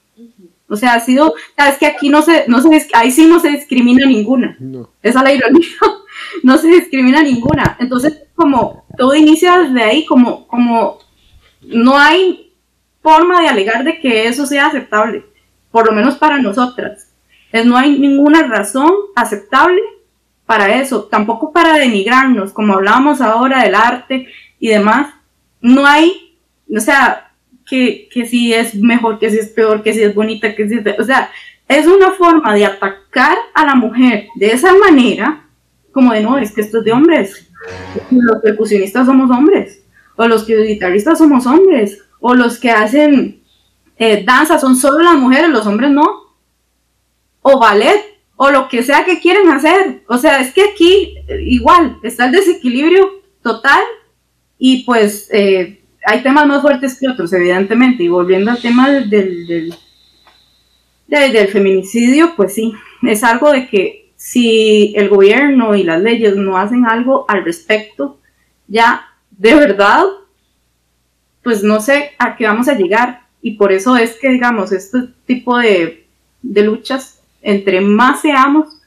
Speaker 2: O sea, ha sido, sabes que aquí no se, no se, ahí sí no se discrimina ninguna. Esa es la ironía. no se discrimina ninguna. Entonces, como todo inicia desde ahí, como, como no hay forma de alegar de que eso sea aceptable, por lo menos para nosotras. Es, no hay ninguna razón aceptable para eso, tampoco para denigrarnos, como hablábamos ahora del arte y demás. No hay, o sea, que, que si es mejor, que si es peor, que si es bonita, que si es... O sea, es una forma de atacar a la mujer de esa manera, como de no, es que esto es de hombres. Los percusionistas somos hombres, o los guitarristas somos hombres, o los que hacen eh, danza son solo las mujeres, los hombres no. O ballet, o lo que sea que quieren hacer. O sea, es que aquí eh, igual está el desequilibrio total y pues eh, hay temas más fuertes que otros, evidentemente. Y volviendo al tema del, del, feminicidio, pues sí, es algo de que si el gobierno y las leyes no hacen algo al respecto, ya de verdad, pues no sé a qué vamos a llegar. Y por eso es que, digamos, este tipo de, luchas entre más seamos,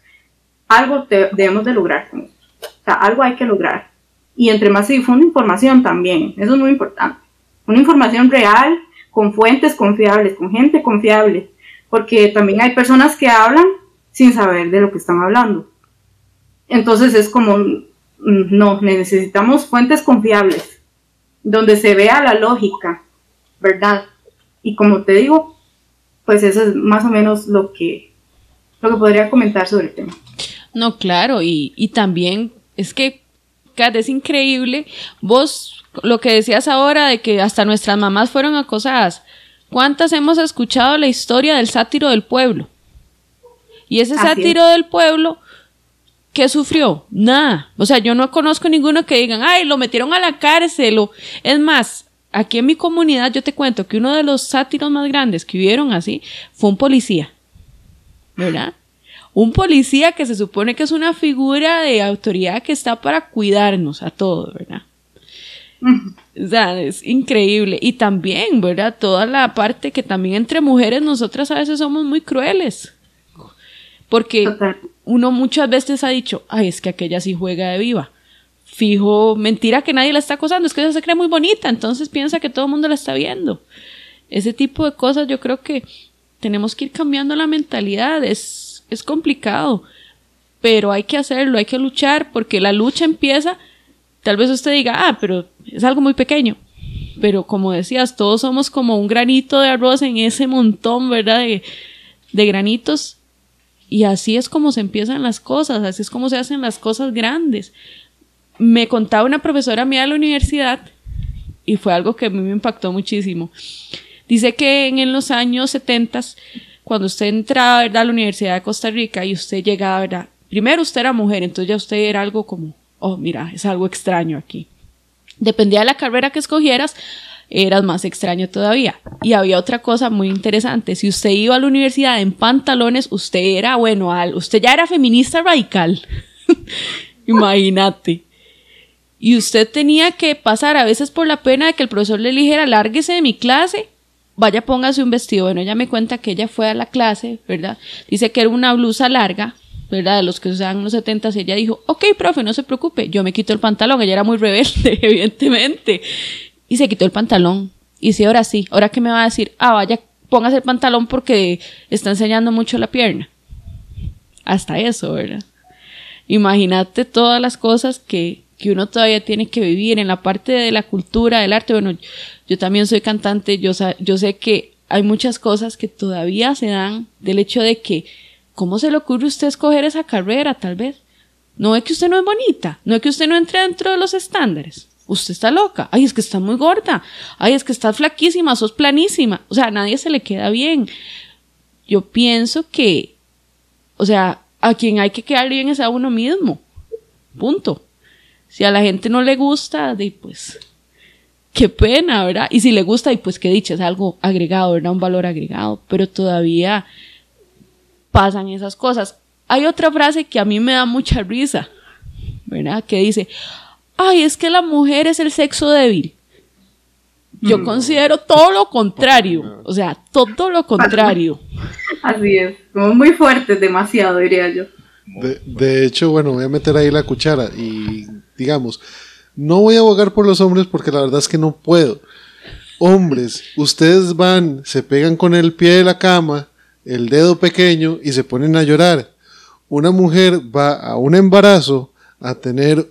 Speaker 2: algo debemos de lograr. O sea, algo hay que lograr. Y entre más se difunde información también, eso es muy importante. Una información real, con fuentes confiables, con gente confiable, porque también hay personas que hablan sin saber de lo que están hablando. Entonces es como, mm, no, necesitamos fuentes confiables, donde se vea la lógica, ¿verdad? Y como te digo, pues eso es más o menos lo que lo que podría comentar sobre el tema.
Speaker 4: No, claro, y, y también es que, Es increíble. Vos, lo que decías ahora de que hasta nuestras mamás fueron acosadas. ¿Cuántas hemos escuchado la historia del sátiro del pueblo? Y ese sátiro del pueblo, ¿qué sufrió? Nada. O sea, yo no conozco ninguno que digan, ay, lo metieron a la cárcel. O... Es más, aquí en mi comunidad yo te cuento que uno de los sátiros más grandes que hubieron así fue un policía. ¿verdad? Un policía que se supone que es una figura de autoridad que está para cuidarnos a todos, ¿verdad? O sea, es increíble. Y también, ¿verdad? Toda la parte que también entre mujeres nosotras a veces somos muy crueles. Porque uno muchas veces ha dicho, ay, es que aquella sí juega de viva. Fijo, mentira que nadie la está acosando, es que ella se cree muy bonita, entonces piensa que todo el mundo la está viendo. Ese tipo de cosas yo creo que tenemos que ir cambiando la mentalidad, es, es complicado, pero hay que hacerlo, hay que luchar, porque la lucha empieza, tal vez usted diga, ah, pero es algo muy pequeño, pero como decías, todos somos como un granito de arroz en ese montón, ¿verdad? De, de granitos, y así es como se empiezan las cosas, así es como se hacen las cosas grandes. Me contaba una profesora mía de la universidad, y fue algo que a mí me impactó muchísimo Dice que en los años 70, cuando usted entraba a la Universidad de Costa Rica y usted llegaba, ¿verdad? primero usted era mujer, entonces ya usted era algo como, oh, mira, es algo extraño aquí. Dependía de la carrera que escogieras, eras más extraño todavía. Y había otra cosa muy interesante, si usted iba a la universidad en pantalones, usted era, bueno, usted ya era feminista radical. Imagínate. Y usted tenía que pasar a veces por la pena de que el profesor le dijera, lárguese de mi clase vaya, póngase un vestido. Bueno, ella me cuenta que ella fue a la clase, ¿verdad? Dice que era una blusa larga, ¿verdad? De los que usaban los 70 y ella dijo, ok, profe, no se preocupe, yo me quito el pantalón. Ella era muy rebelde, evidentemente. Y se quitó el pantalón. Y sí, ahora sí, ahora que me va a decir, ah, vaya, póngase el pantalón porque está enseñando mucho la pierna. Hasta eso, ¿verdad? Imagínate todas las cosas que, que uno todavía tiene que vivir en la parte de la cultura, del arte. Bueno, yo también soy cantante, yo, yo sé que hay muchas cosas que todavía se dan del hecho de que, ¿cómo se le ocurre a usted escoger esa carrera tal vez? No es que usted no es bonita, no es que usted no entre dentro de los estándares. Usted está loca, ay, es que está muy gorda, ay, es que está flaquísima, sos planísima. O sea, a nadie se le queda bien. Yo pienso que, o sea, a quien hay que quedar bien es a uno mismo. Punto. Si a la gente no le gusta, pues qué pena, ¿verdad? Y si le gusta, y pues qué dicha, es algo agregado, ¿verdad? Un valor agregado, pero todavía pasan esas cosas. hay otra frase que a mí me da mucha risa, ¿verdad? Que dice, ay, es que la mujer es el sexo débil. Yo considero todo lo contrario, o sea, todo lo contrario.
Speaker 2: Así es, como muy fuerte, demasiado, diría yo.
Speaker 1: De, de, hecho, bueno, voy a meter ahí la cuchara y digamos, no voy a abogar por los hombres porque la verdad es que no puedo. Hombres, ustedes van, se pegan con el pie de la cama, el dedo pequeño y se ponen a llorar. Una mujer va a un embarazo a tener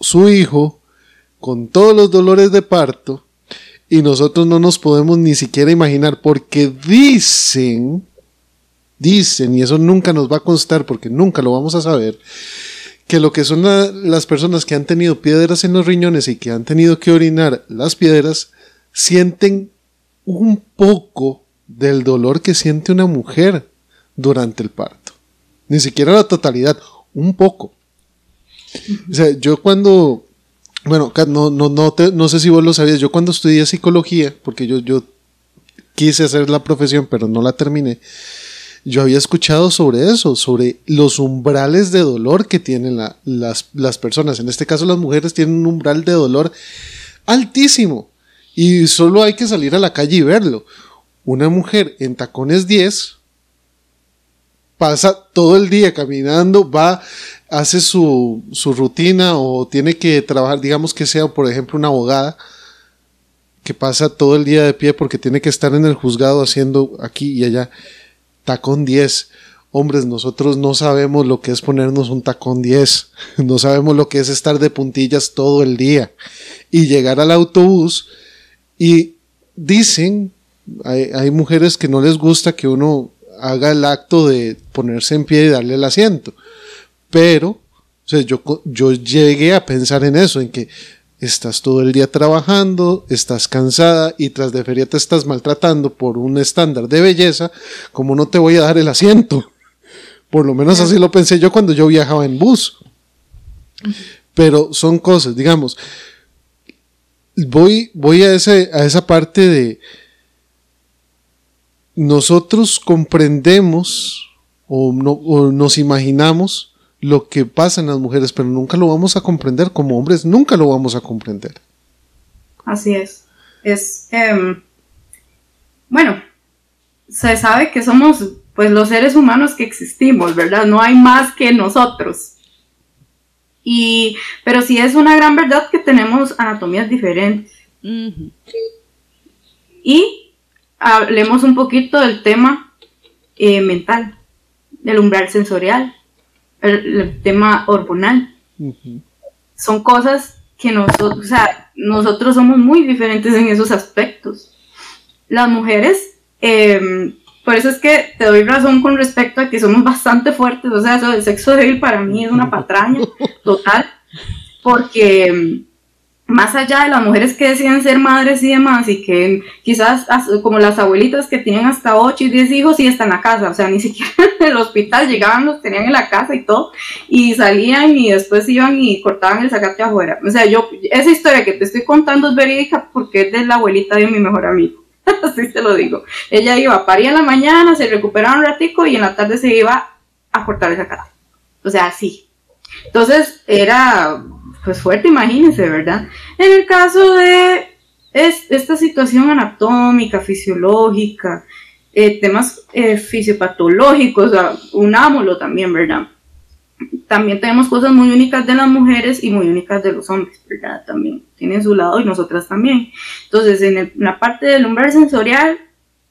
Speaker 1: su hijo con todos los dolores de parto y nosotros no nos podemos ni siquiera imaginar porque dicen, dicen, y eso nunca nos va a constar porque nunca lo vamos a saber, que lo que son las personas que han tenido piedras en los riñones y que han tenido que orinar las piedras, sienten un poco del dolor que siente una mujer durante el parto. Ni siquiera la totalidad, un poco. O sea, yo cuando, bueno, no, no, no, no sé si vos lo sabías, yo cuando estudié psicología, porque yo, yo quise hacer la profesión, pero no la terminé, yo había escuchado sobre eso, sobre los umbrales de dolor que tienen las, las, personas. En este caso las mujeres tienen un umbral de dolor altísimo y solo hay que salir a la calle y verlo. Una mujer en tacones 10 pasa todo el día caminando, va, hace su, su rutina o tiene que trabajar, digamos que sea, por ejemplo, una abogada que pasa todo el día de pie porque tiene que estar en el juzgado haciendo aquí y allá tacón 10. Hombres, nosotros no sabemos lo que es ponernos un tacón 10, no sabemos lo que es estar de puntillas todo el día y llegar al autobús y dicen, hay, mujeres que no les gusta que uno haga el acto de ponerse en pie y darle el asiento, pero yo, yo llegué a pensar en eso, en que estás todo el día trabajando, estás cansada y tras de feria te estás maltratando por un estándar de belleza, como no te voy a dar el asiento. Por lo menos así lo pensé yo cuando yo viajaba en bus. Pero son cosas, digamos, voy, voy a, a esa parte de nosotros comprendemos o, no, o nos imaginamos lo que pasa en las mujeres, pero nunca lo vamos a comprender como hombres, nunca lo vamos a comprender.
Speaker 2: Así es. Es, em, bueno, se sabe que somos pues los seres humanos que existimos, ¿verdad? No hay más que nosotros. Y, pero sí es una gran verdad que tenemos anatomías diferentes. Y hablemos un poquito del tema eh, mental, del umbral sensorial el, tema hormonal. Son cosas que nosotros, o sea, nosotros somos muy diferentes en esos aspectos. Las mujeres, em, por eso es que te doy razón con respecto a que somos bastante fuertes, o sea, eso del sexo débil para mí es una patraña total, porque em, más allá de las mujeres que deciden ser madres y demás, y que quizás como las abuelitas que tienen hasta 8 y 10 hijos y están en la casa, o sea, ni siquiera del hospital llegaban, los tenían en la casa y todo, y salían y después iban y cortaban el zacate afuera. O sea, yo, esa historia que te estoy contando es verídica porque es de la abuelita de mi mejor amigo. Así te lo digo. Ella iba, paría en la mañana, se recuperaba un ratico y en la tarde se iba a cortar el zacate. O sea, así. Entonces, era pues fuerte, imagínense, ¿verdad? En el caso de esta situación anatómica, fisiológica, eh, temas eh, fisiopatológicos, unámoslo también, ¿verdad? También tenemos cosas muy únicas de las mujeres y muy únicas de los hombres, ¿verdad? También tienen su lado y nosotras también. Entonces, en, la parte del umbral sensorial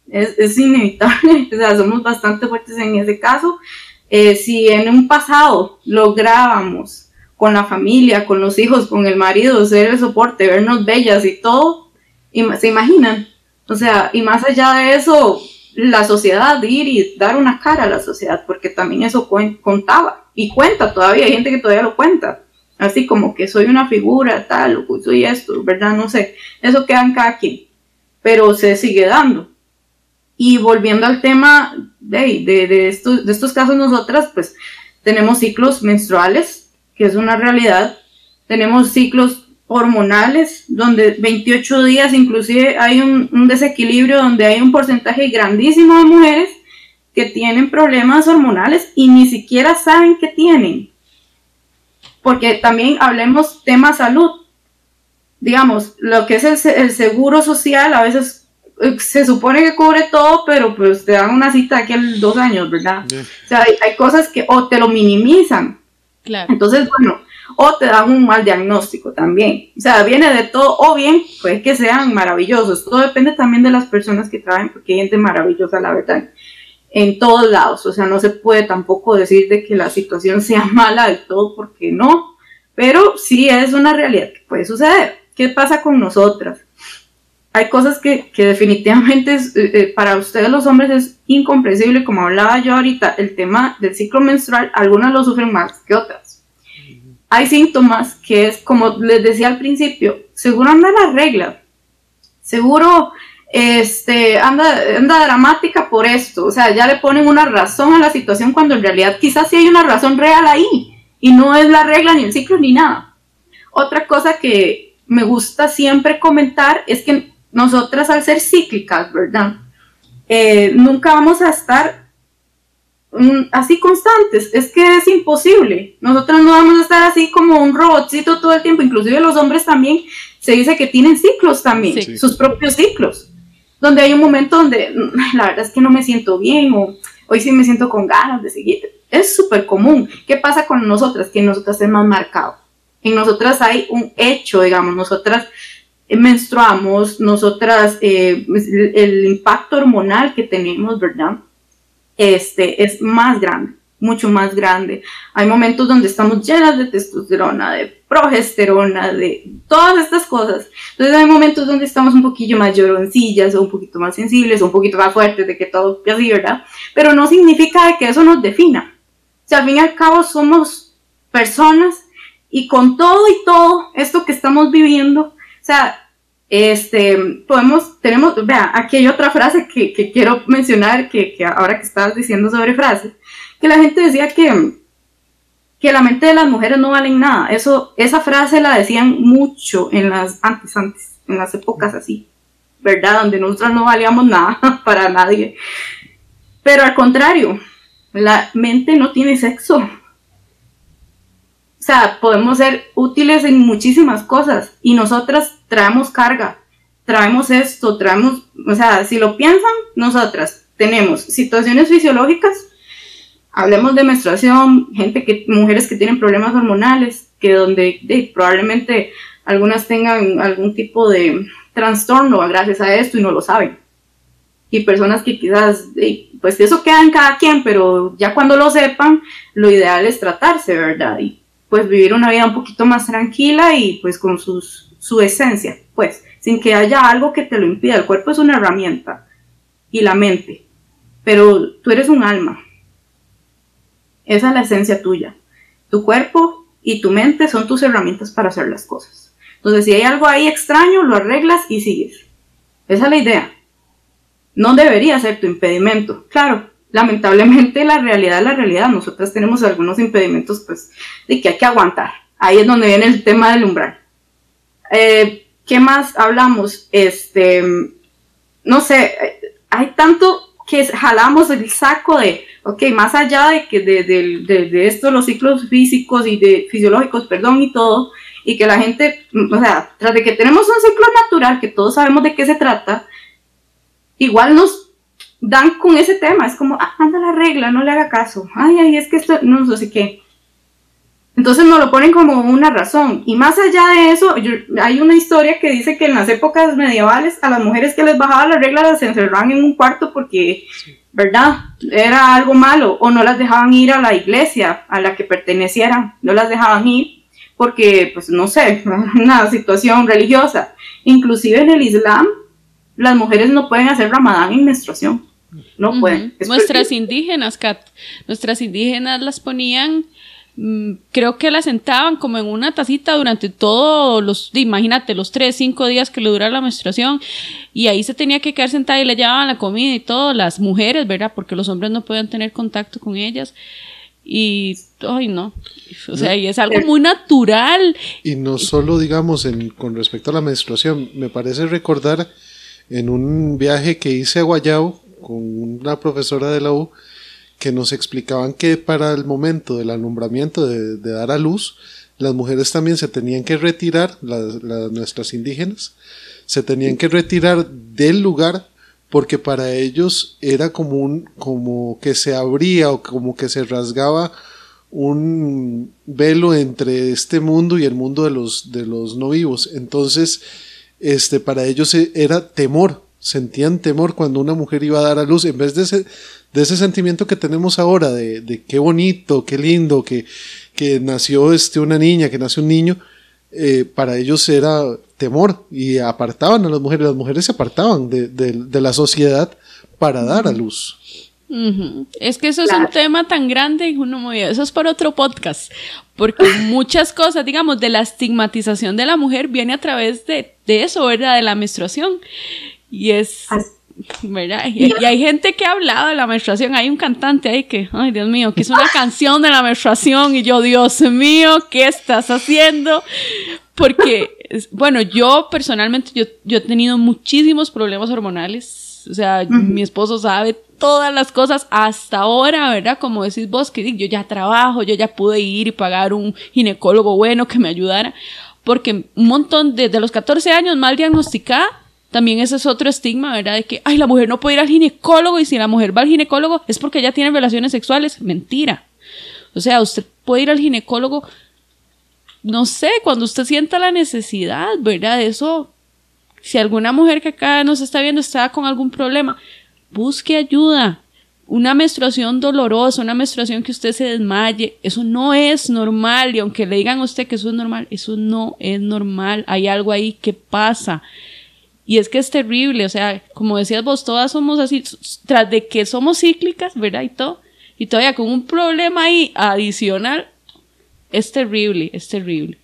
Speaker 2: es, es, inevitable, o sea, somos bastante fuertes en ese caso. Eh, si en un pasado lográbamos con la familia, con los hijos, con el marido, ser el soporte, vernos bellas y todo, se imaginan. O sea, y más allá de eso, la sociedad, ir y dar una cara a la sociedad, porque también eso contaba y cuenta todavía, hay gente que todavía lo cuenta, así como que soy una figura, tal, o soy esto, ¿verdad? No sé, eso queda en cada quien, pero se sigue dando. Y volviendo al tema de, de, de, estos, de estos casos, nosotras, pues tenemos ciclos menstruales que es una realidad. Tenemos ciclos hormonales, donde 28 días inclusive hay un, desequilibrio, donde hay un porcentaje grandísimo de mujeres que tienen problemas hormonales y ni siquiera saben que tienen. Porque también hablemos tema salud. Digamos, lo que es el, seguro social a veces eh, se supone que cubre todo, pero pues te dan una cita aquí en dos años, ¿verdad? O sea, hay, hay, cosas que o te lo minimizan. Claro. Entonces, bueno, o te dan un mal diagnóstico también. O sea, viene de todo, o bien, pues que sean maravillosos. Todo depende también de las personas que traen, porque hay gente maravillosa, la verdad, en todos lados. O sea, no se puede tampoco decir de que la situación sea mala del todo, porque no. Pero sí es una realidad que puede suceder. ¿Qué pasa con nosotras? Hay cosas que, que definitivamente eh, eh, para ustedes los hombres es incomprensible, como hablaba yo ahorita, el tema del ciclo menstrual, algunas lo sufren más que otras. Hay síntomas que es, como les decía al principio, seguro anda la regla, seguro este, anda, anda dramática por esto, o sea, ya le ponen una razón a la situación cuando en realidad quizás sí hay una razón real ahí y no es la regla ni el ciclo ni nada. Otra cosa que me gusta siempre comentar es que nosotras al ser cíclicas, ¿verdad? Eh, nunca vamos a estar así constantes. Es que es imposible. Nosotros no vamos a estar así como un robotcito todo el tiempo. Inclusive los hombres también se dice que tienen ciclos también, sus propios ciclos. Donde hay un momento donde mm, la verdad es que no me siento bien o hoy sí me siento con ganas de seguir. Es súper común. ¿Qué pasa con nosotras? Que en nosotras es más marcado. En nosotras hay un hecho, digamos, nosotras menstruamos, nosotras, eh, el impacto hormonal que tenemos, ¿verdad? este, es más grande, mucho más grande. Hay momentos donde estamos llenas de testosterona, de progesterona, de todas estas cosas. Entonces hay momentos donde estamos un poquillo más lloroncillas o un poquito más sensibles o un poquito más fuertes de que todo así, ¿verdad? Pero no significa que eso nos defina. O sea, al fin y al cabo somos personas y con todo y todo esto que estamos viviendo, o sea, este, podemos, tenemos, vea, aquí hay otra frase que, que quiero mencionar, que, que, ahora que estabas diciendo sobre frases, que la gente decía que, que la mente de las mujeres no valen nada. Eso, esa frase la decían mucho en las, antes, antes, en las épocas así, ¿verdad? Donde nosotros no valíamos nada para nadie. Pero al contrario, la mente no tiene sexo. Sea, podemos ser útiles en muchísimas cosas y nosotras traemos carga, traemos esto, traemos, o sea, si lo piensan, nosotras tenemos situaciones fisiológicas, hablemos de menstruación, gente que, mujeres que tienen problemas hormonales, que donde probablemente algunas tengan algún tipo de trastorno gracias a esto y no lo saben. Y personas que quizás, pues eso queda en cada quien, pero ya cuando lo sepan, lo ideal es tratarse, ¿verdad? Y pues vivir una vida un poquito más tranquila y pues con sus, su esencia, pues, sin que haya algo que te lo impida. El cuerpo es una herramienta y la mente, pero tú eres un alma. Esa es la esencia tuya. Tu cuerpo y tu mente son tus herramientas para hacer las cosas. Entonces, si hay algo ahí extraño, lo arreglas y sigues. Esa es la idea. No debería ser tu impedimento. Claro, lamentablemente la realidad es la realidad. Nosotras tenemos algunos impedimentos pues de que hay que aguantar. Ahí es donde viene el tema del umbral. Eh, ¿Qué más hablamos? Este, no sé, hay tanto que jalamos el saco de, ok, más allá de que de, de, de, esto, los ciclos físicos y de fisiológicos, perdón, y todo, y que la gente, o sea, tras de que tenemos un ciclo natural, que todos sabemos de qué se trata, igual nos dan con ese tema. Es como, ah, anda la regla, no le haga caso. Ay, ay, es que esto, no sé qué. Entonces nos lo ponen como una razón. Y más allá de eso, hay una historia que dice que en las épocas medievales a las mujeres que les bajaba la regla las encerraban en un cuarto porque, ¿verdad? Era algo malo. O no las dejaban ir a la iglesia a la que pertenecieran. No las dejaban ir porque, pues no sé, una situación religiosa. Inclusive en el Islam, las mujeres no pueden hacer ramadán en menstruación. No pueden.
Speaker 4: Nuestras indígenas, Kat, nuestras indígenas las ponían, mm, creo que las sentaban como en una tacita durante todos los, imagínate, los tres, cinco días que le dura la menstruación, y ahí se tenía que quedar sentada y le llevaban la comida y todo, las mujeres, ¿verdad? Porque los hombres no podían tener contacto con ellas. Y, ay, no. O sea, y es algo muy natural.
Speaker 1: Y no solo, digamos, en, con respecto a la menstruación, me parece recordar en un viaje que hice a Guayao, una profesora de la U que nos explicaban que para el momento del alumbramiento, de, dar a luz, las mujeres también se tenían que retirar, las, nuestras indígenas, se tenían que retirar del lugar porque para ellos era como un, como que se abría o como que se rasgaba un velo entre este mundo y el mundo de los, de los no vivos. Entonces, este, para ellos e, era temor, sentían temor cuando una mujer iba a dar a luz, en vez de ese, de ese sentimiento que tenemos ahora, de, de qué bonito, qué lindo, que, que nació este, una niña, que nació un niño, eh, para ellos era temor y apartaban a las mujeres, las mujeres se apartaban de, de la sociedad para dar a luz.
Speaker 4: Es que eso es un tema tan grande, uno eso es para otro podcast, porque muchas cosas, digamos, de la estigmatización de la mujer viene a través de, eso, ¿verdad? De la menstruación. Y es, ¿verdad? Y, hay gente que ha hablado de la menstruación, hay un cantante ahí que, ay Dios mío, que hizo una canción de la menstruación y yo, Dios mío, ¿qué estás haciendo? Porque, bueno, yo personalmente, yo, yo he tenido muchísimos problemas hormonales o sea, mi esposo sabe todas las cosas hasta ahora, ¿verdad? Como decís vos, que yo ya trabajo, yo ya pude ir y pagar un ginecólogo bueno que me ayudara, porque un montón, desde los 14 años mal diagnosticada, también ese es otro estigma, ¿verdad? De que, ay, la mujer no puede ir al ginecólogo y si la mujer va al ginecólogo es porque ella tiene relaciones sexuales. Mentira. O sea, usted puede ir al ginecólogo, no sé, cuando usted sienta la necesidad, ¿verdad? Eso si alguna mujer que acá nos está viendo está con algún problema, busque ayuda. Una menstruación dolorosa, una menstruación que usted se desmaye, eso no es normal. Y aunque le digan a usted que eso es normal, eso no es normal. Hay algo ahí que pasa. Y es que es terrible, o sea, como decías vos, todas somos así, tras de que somos cíclicas, ¿verdad? Y todo, y todavía con un problema ahí adicional, es terrible, es terrible.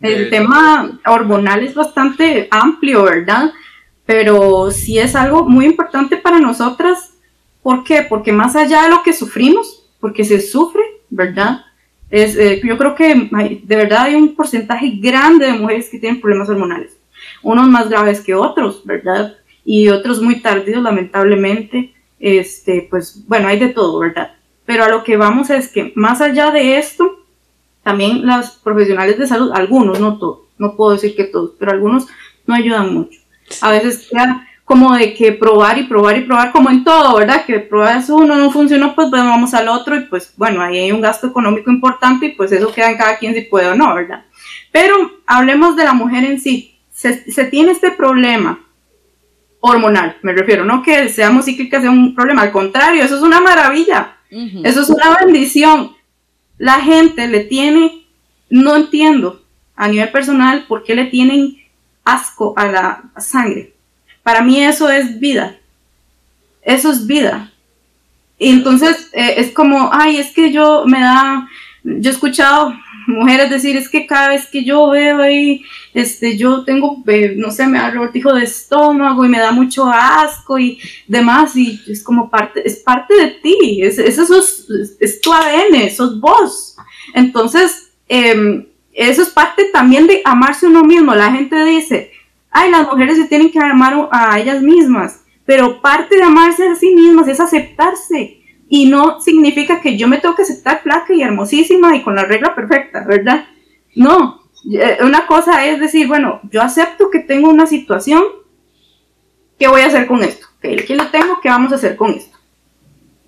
Speaker 2: El tema hormonal es bastante amplio, ¿verdad? Pero sí es algo muy importante para nosotras. ¿Por qué? Porque más allá de lo que sufrimos, porque se sufre, ¿verdad? Es, eh, yo creo que de verdad hay un porcentaje grande de mujeres que tienen problemas hormonales. Unos más graves que otros, ¿verdad? Y otros muy tardíos, lamentablemente. Este, pues bueno, hay de todo, ¿verdad? Pero a lo que vamos es que más allá de esto, también los profesionales de salud, algunos, no todos, no puedo decir que todos, pero algunos no ayudan mucho. A veces queda como de que probar y probar y probar, como en todo, ¿verdad? Que pruebas uno, no funcionó, pues vamos al otro y pues bueno, ahí hay un gasto económico importante y pues eso queda en cada quien si puede o no, ¿verdad? Pero hablemos de la mujer en sí. Se, se tiene este problema hormonal, me refiero, no que seamos cíclicas sea un problema, al contrario, eso es una maravilla, eso es una bendición la gente le tiene, no entiendo a nivel personal por qué le tienen asco a la sangre. Para mí eso es vida. Eso es vida. Y entonces eh, es como, ay, es que yo me da, yo he escuchado mujeres decir, es que cada vez que yo veo ahí, este, yo tengo, eh, no sé, me da revoltijo de estómago y me da mucho asco y demás, y es como parte, es parte de ti, es, es, es, tu ADN, sos vos. Entonces, em, eso es parte también de amarse uno mismo. La gente dice, ay, las mujeres se tienen que amar a ellas mismas, pero parte de amarse a sí mismas es aceptarse y no significa que yo me tengo que aceptar flaca y hermosísima y con la regla perfecta, ¿verdad? No, eh, una cosa es decir, bueno, yo acepto que tengo una situación, ¿qué voy a hacer con esto? ¿Qué aquí lo tengo, ¿qué vamos a hacer con esto?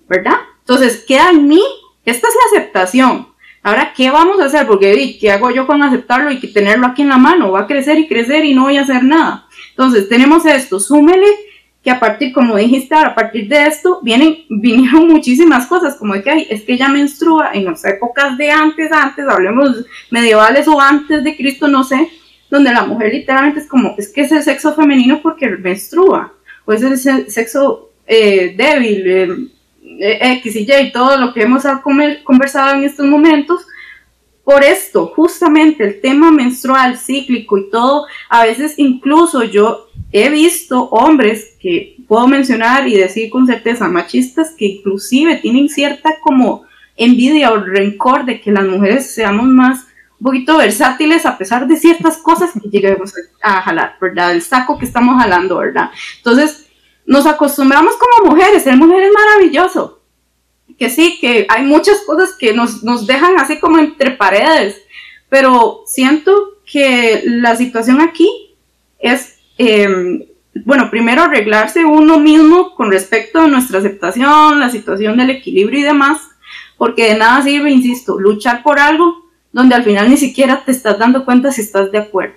Speaker 2: ¿Verdad? Entonces, queda en mí, esta es la aceptación. Ahora, ¿qué vamos a hacer? Porque, ¿qué hago yo con aceptarlo y tenerlo aquí en la mano? Va a crecer y crecer y no voy a hacer nada. Entonces, tenemos esto, súmele que a partir, como dijiste, a partir de esto vienen, vinieron muchísimas cosas, como de que es que ella menstrua en las épocas de antes, antes, hablemos medievales o antes de Cristo, no sé, donde la mujer literalmente es como, es que es el sexo femenino porque menstrua, o es el sexo eh, débil, eh, eh, X y Y, todo lo que hemos conversado en estos momentos, por esto, justamente el tema menstrual, cíclico y todo, a veces incluso yo he visto hombres que puedo mencionar y decir con certeza machistas que inclusive tienen cierta como envidia o rencor de que las mujeres seamos más un poquito versátiles a pesar de ciertas cosas que lleguemos a jalar, ¿verdad? El saco que estamos jalando, ¿verdad? Entonces, nos acostumbramos como mujeres, ser mujer es maravilloso. Que sí, que hay muchas cosas que nos, nos dejan así como entre paredes, pero siento que la situación aquí es, em, bueno, primero arreglarse uno mismo con respecto a nuestra aceptación, la situación del equilibrio y demás, porque de nada sirve, insisto, luchar por algo donde al final ni siquiera te estás dando cuenta si estás de acuerdo.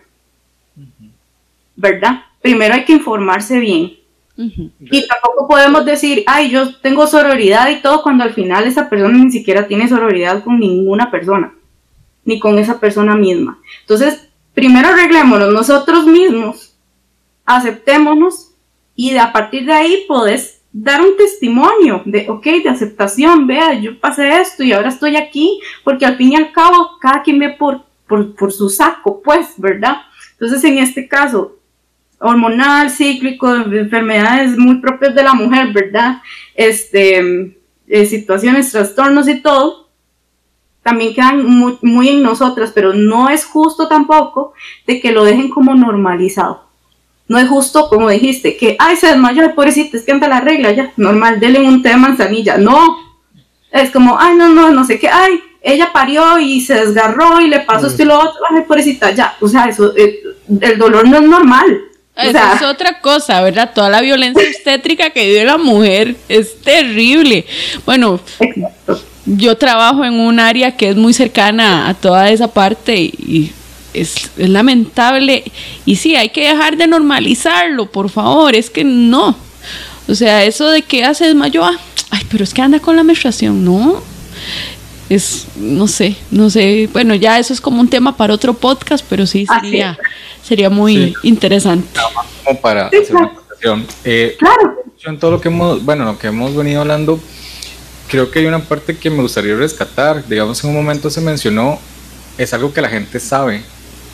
Speaker 2: ¿Verdad? Primero hay que informarse bien. Y tampoco podemos decir, ay, yo tengo sororidad y todo, cuando al final esa persona ni siquiera tiene sororidad con ninguna persona, ni con esa persona misma. Entonces, primero arreglémonos nosotros mismos, aceptémonos y a partir de ahí podés dar un testimonio de, ok, de aceptación, vea, yo pasé esto y ahora estoy aquí, porque al fin y al cabo cada quien ve por, por, por su saco, pues, ¿verdad? Entonces, en este caso, hormonal, cíclico, enfermedades muy propias de la mujer, ¿verdad? Este, eh, situaciones, trastornos y todo, también quedan muy, muy, en nosotras, pero no es justo tampoco de que lo dejen como normalizado. No es justo, como dijiste, que, ay, se desmayó, pobrecita, es que anda la regla, ya, normal, denle un té de manzanilla. No, es como, ay, no, no, no sé qué, ay, ella parió y se desgarró y le pasó esto y lo otro, ay, pobrecita, ya, o sea, eso, eh, el dolor no es normal.
Speaker 4: Eso es otra cosa, ¿verdad? Toda la violencia obstétrica que vive la mujer es terrible. Bueno, yo trabajo en un área que es muy cercana a toda esa parte y es, lamentable y sí, hay que dejar de normalizarlo, por favor, es que no. O sea, eso de que hace desmayó, ah, ay, pero es que anda con la menstruación, no. Es, no sé, no sé, bueno, ya eso es como un tema para otro podcast, pero sí sería, sería muy interesante.
Speaker 3: Como para hacer una eh, claro. En todo lo que hemos, bueno, lo que hemos venido hablando, creo que hay una parte que me gustaría rescatar. Digamos, en un momento se mencionó, es algo que la gente sabe,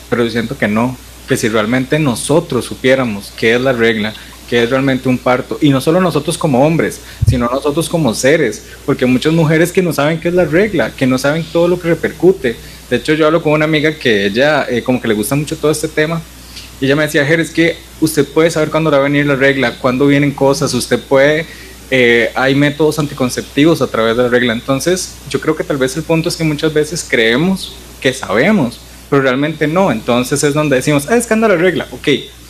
Speaker 3: pero yo siento que no, que si realmente nosotros supiéramos qué es la regla, qué es realmente un parto, y no solo nosotros como hombres, sino nosotros como seres, porque muchas mujeres que no saben qué es la regla, que no saben todo lo que repercute. De hecho, yo hablo con una amiga que ella eh, como que le gusta mucho todo este tema, y ella me decía, Jer, es que usted puede saber cuándo va a venir la regla, cuándo vienen cosas, usted puede... Eh, hay métodos anticonceptivos a través de la regla. Entonces, yo creo que tal vez el punto es que muchas veces creemos que sabemos, pero realmente no. Entonces es donde decimos, ah, es que anda la regla. Ok,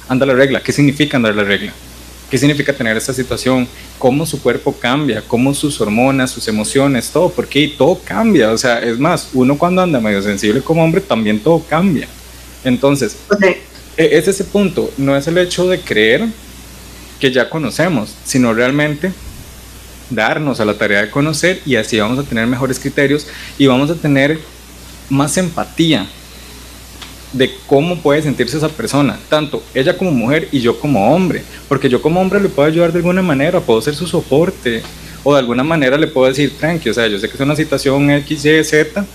Speaker 3: anda la regla. ¿Qué significa andar la regla? ¿Qué significa tener esta situación? ¿Cómo su cuerpo cambia? ¿Cómo sus hormonas, sus emociones, todo? Porque todo cambia. O sea, es más, uno cuando anda medio sensible como hombre, también todo cambia. Entonces, e, es ese punto. No es el hecho de creer que ya conocemos, sino realmente darnos a la tarea de conocer y así vamos a tener mejores criterios y vamos a tener más empatía de cómo puede sentirse esa persona, tanto ella como mujer y yo como hombre, porque yo como hombre le puedo ayudar de alguna manera, puedo ser su soporte, o de alguna manera le puedo decir, tranqui, o sea, yo sé que es una situación X, Y, Z,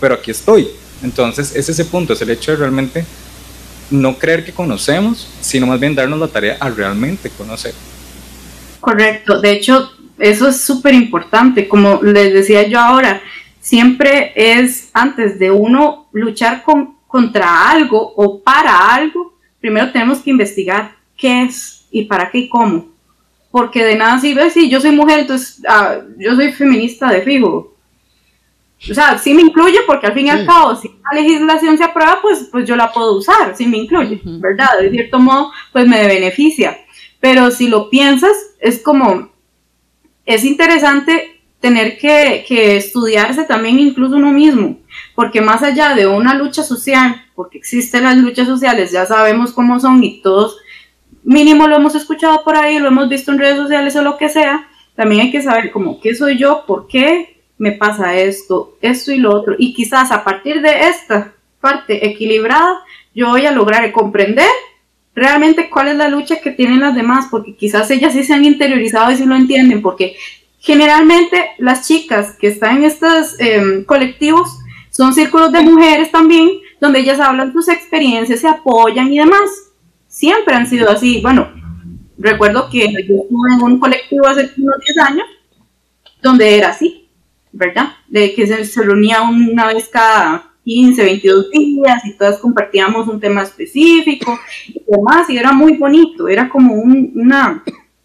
Speaker 3: pero aquí estoy. Entonces, es ese punto, es el hecho de realmente no creer que conocemos, sino más bien darnos la tarea a realmente conocer.
Speaker 2: Correcto, de hecho, eso es súper importante, como les decía yo ahora, siempre es antes de uno luchar con contra algo o para algo, primero tenemos que investigar qué es y para qué y cómo. Porque de nada sirve si yo soy mujer, entonces ah, yo soy feminista de fijo. O sea, sí me incluye porque al fin y al cabo, si la legislación se aprueba, pues, pues yo la puedo usar, sí me incluye, ¿verdad? De cierto modo, pues me beneficia. Pero si lo piensas, es como, es interesante tener que, que estudiarse también incluso uno mismo porque más allá de una lucha social, porque existen las luchas sociales, ya sabemos cómo son y todos mínimo lo hemos escuchado por ahí, lo hemos visto en redes sociales o lo que sea, también hay que saber como qué soy yo, por qué me pasa esto, esto y lo otro, y quizás a partir de esta parte equilibrada, yo voy a lograr comprender realmente cuál es la lucha que tienen las demás, porque quizás ellas sí se han interiorizado y sí lo entienden, porque generalmente las chicas que están en estos em, colectivos son círculos de mujeres también, donde ellas hablan sus experiencias, se apoyan y demás. Siempre han sido así. Bueno, recuerdo que yo estuve en un colectivo hace unos 10 años, donde era así, ¿verdad? De que se, reunía una vez cada 15, 22 días y todas compartíamos un tema específico y demás, y era muy bonito, era como una,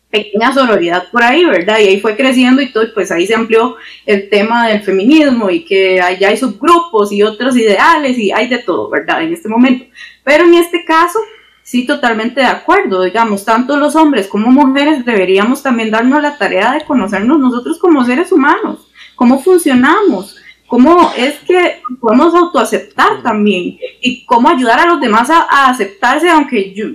Speaker 2: pequeña sororidad por ahí, ¿verdad? Y ahí fue creciendo y todo, pues ahí se amplió el tema del feminismo y que allá hay subgrupos y otros ideales y hay de todo, ¿verdad? En este momento. Pero en este caso, sí, totalmente de acuerdo, digamos, tanto los hombres como mujeres deberíamos también darnos la tarea de conocernos nosotros como seres humanos, cómo funcionamos, cómo es que podemos autoaceptar también y cómo ayudar a los demás a, aceptarse, aunque, yo,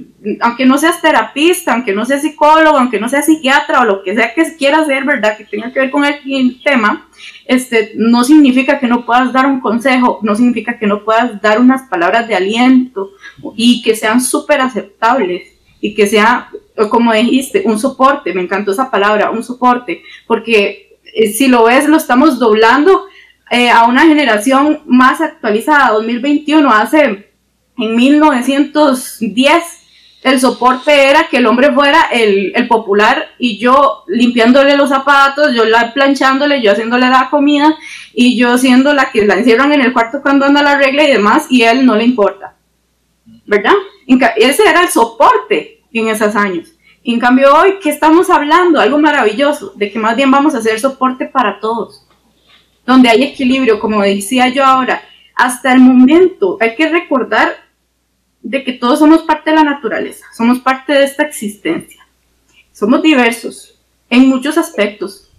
Speaker 2: aunque no seas terapista, aunque no seas psicólogo, aunque no seas psiquiatra o lo que sea que quieras hacer, ¿verdad? Que tenga que ver con el, tema, este, no significa que no puedas dar un consejo, no significa que no puedas dar unas palabras de aliento y que sean súper aceptables y que sea, como dijiste, un soporte, me encantó esa palabra, un soporte, porque eh, si lo ves, lo estamos doblando eh, a una generación más actualizada, 2021, hace en 1910 el soporte era que el hombre fuera el, el, popular y yo limpiándole los zapatos, yo la planchándole, yo haciéndole la comida y yo siendo la que la encierran en el cuarto cuando anda la regla y demás y él no le importa. ¿Verdad? Ese era el soporte en esos años. En cambio hoy, ¿qué estamos hablando? Algo maravilloso, de que más bien vamos a hacer soporte para todos donde hay equilibrio, como decía yo ahora, hasta el momento hay que recordar de que todos somos parte de la naturaleza, somos parte de esta existencia. Somos diversos en muchos aspectos.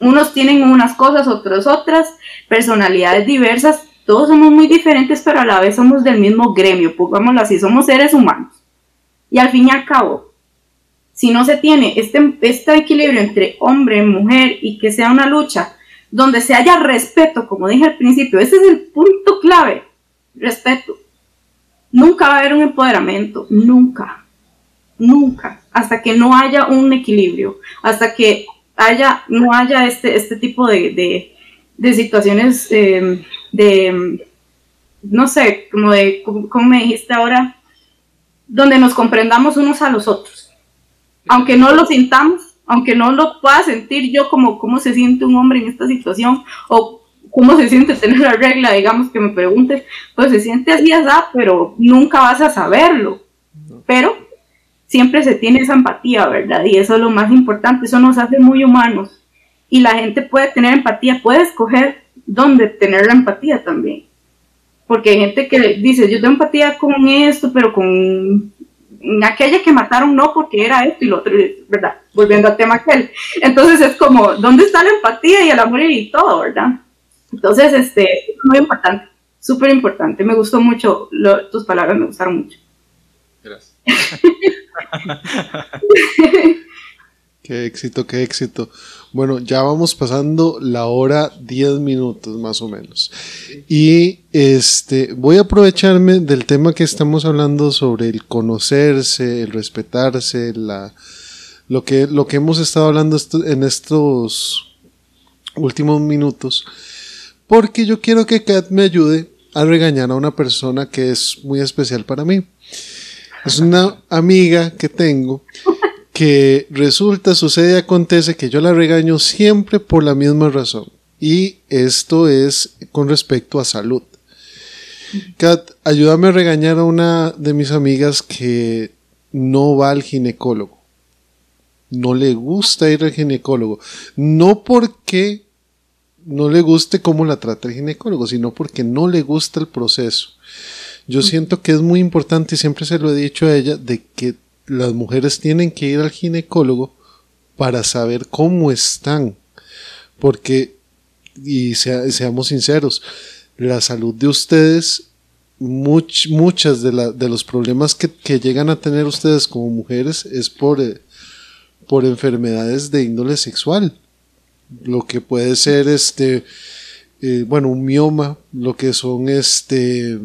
Speaker 2: Unos tienen unas cosas, otros otras, personalidades diversas, todos somos muy diferentes, pero a la vez somos del mismo gremio, pongámoslo así, somos seres humanos. Y al fin y al cabo, si no se tiene este, este equilibrio entre hombre, mujer y que sea una lucha donde se haya respeto, como dije al principio, ese es el punto clave, respeto. Nunca va a haber un empoderamiento, nunca, nunca, hasta que no haya un equilibrio, hasta que haya, no haya este, este tipo de, situaciones em, de, no sé, como de, como me dijiste ahora, donde nos comprendamos unos a los otros. Aunque no lo sintamos, aunque no lo pueda sentir yo como cómo se siente un hombre en esta situación o cómo se siente tener la regla, digamos que me preguntes, pues se siente así, así, pero nunca vas a saberlo. Pero siempre se tiene esa empatía, ¿verdad? Y eso es lo más importante, eso nos hace muy humanos. Y la gente puede tener empatía, puede escoger dónde tener la empatía también. Porque hay gente que dice, yo tengo empatía con esto, pero con aquella que mataron no porque era esto y lo otro, ¿verdad? Volviendo al tema aquel. Entonces es como, ¿dónde está la empatía y el amor y todo, verdad? Entonces, este, muy importante, súper importante. Me gustó mucho, tus palabras me gustaron mucho.
Speaker 3: Gracias.
Speaker 1: qué éxito, qué éxito. Bueno, ya vamos pasando la hora 10 minutos más o menos. Y este voy a aprovecharme del tema que estamos hablando sobre el conocerse, el respetarse, la, lo, que, lo que hemos estado hablando en estos últimos minutos. Porque yo quiero que Kat me ayude a regañar a una persona que es muy especial para mí. Es una amiga que tengo que resulta, sucede, acontece que yo la regaño siempre por la misma razón. Y esto es con respecto a salud. Kat, ayúdame a regañar a una de mis amigas que no va al ginecólogo. No le gusta ir al ginecólogo. No porque no le guste cómo la trata el ginecólogo, sino porque no le gusta el proceso. Yo siento que es muy importante, y siempre se lo he dicho a ella, de que las mujeres tienen que ir al ginecólogo para saber cómo están. Porque, y seamos sinceros, la salud de ustedes, muchas de, de, los problemas que, llegan a tener ustedes como mujeres es por, eh, por enfermedades de índole sexual. Lo que puede ser este, eh, bueno, un mioma, lo que son este,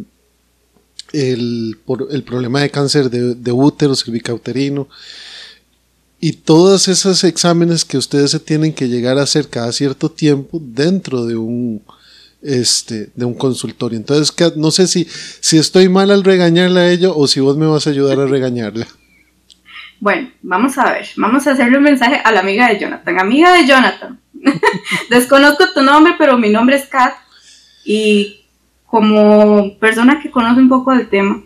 Speaker 1: el, por, el problema de cáncer de, de útero cervicauterino y todos esos exámenes que ustedes se tienen que llegar a hacer cada cierto tiempo dentro de un este de un consultorio. Entonces, no sé si, si estoy mal al regañarla a ella o si vos me vas a ayudar a regañarla.
Speaker 2: Bueno, vamos a ver, vamos a hacerle un mensaje a la amiga de Jonathan. Amiga de Jonathan, desconozco tu nombre, pero mi nombre es Kat y como persona que conoce un poco del tema,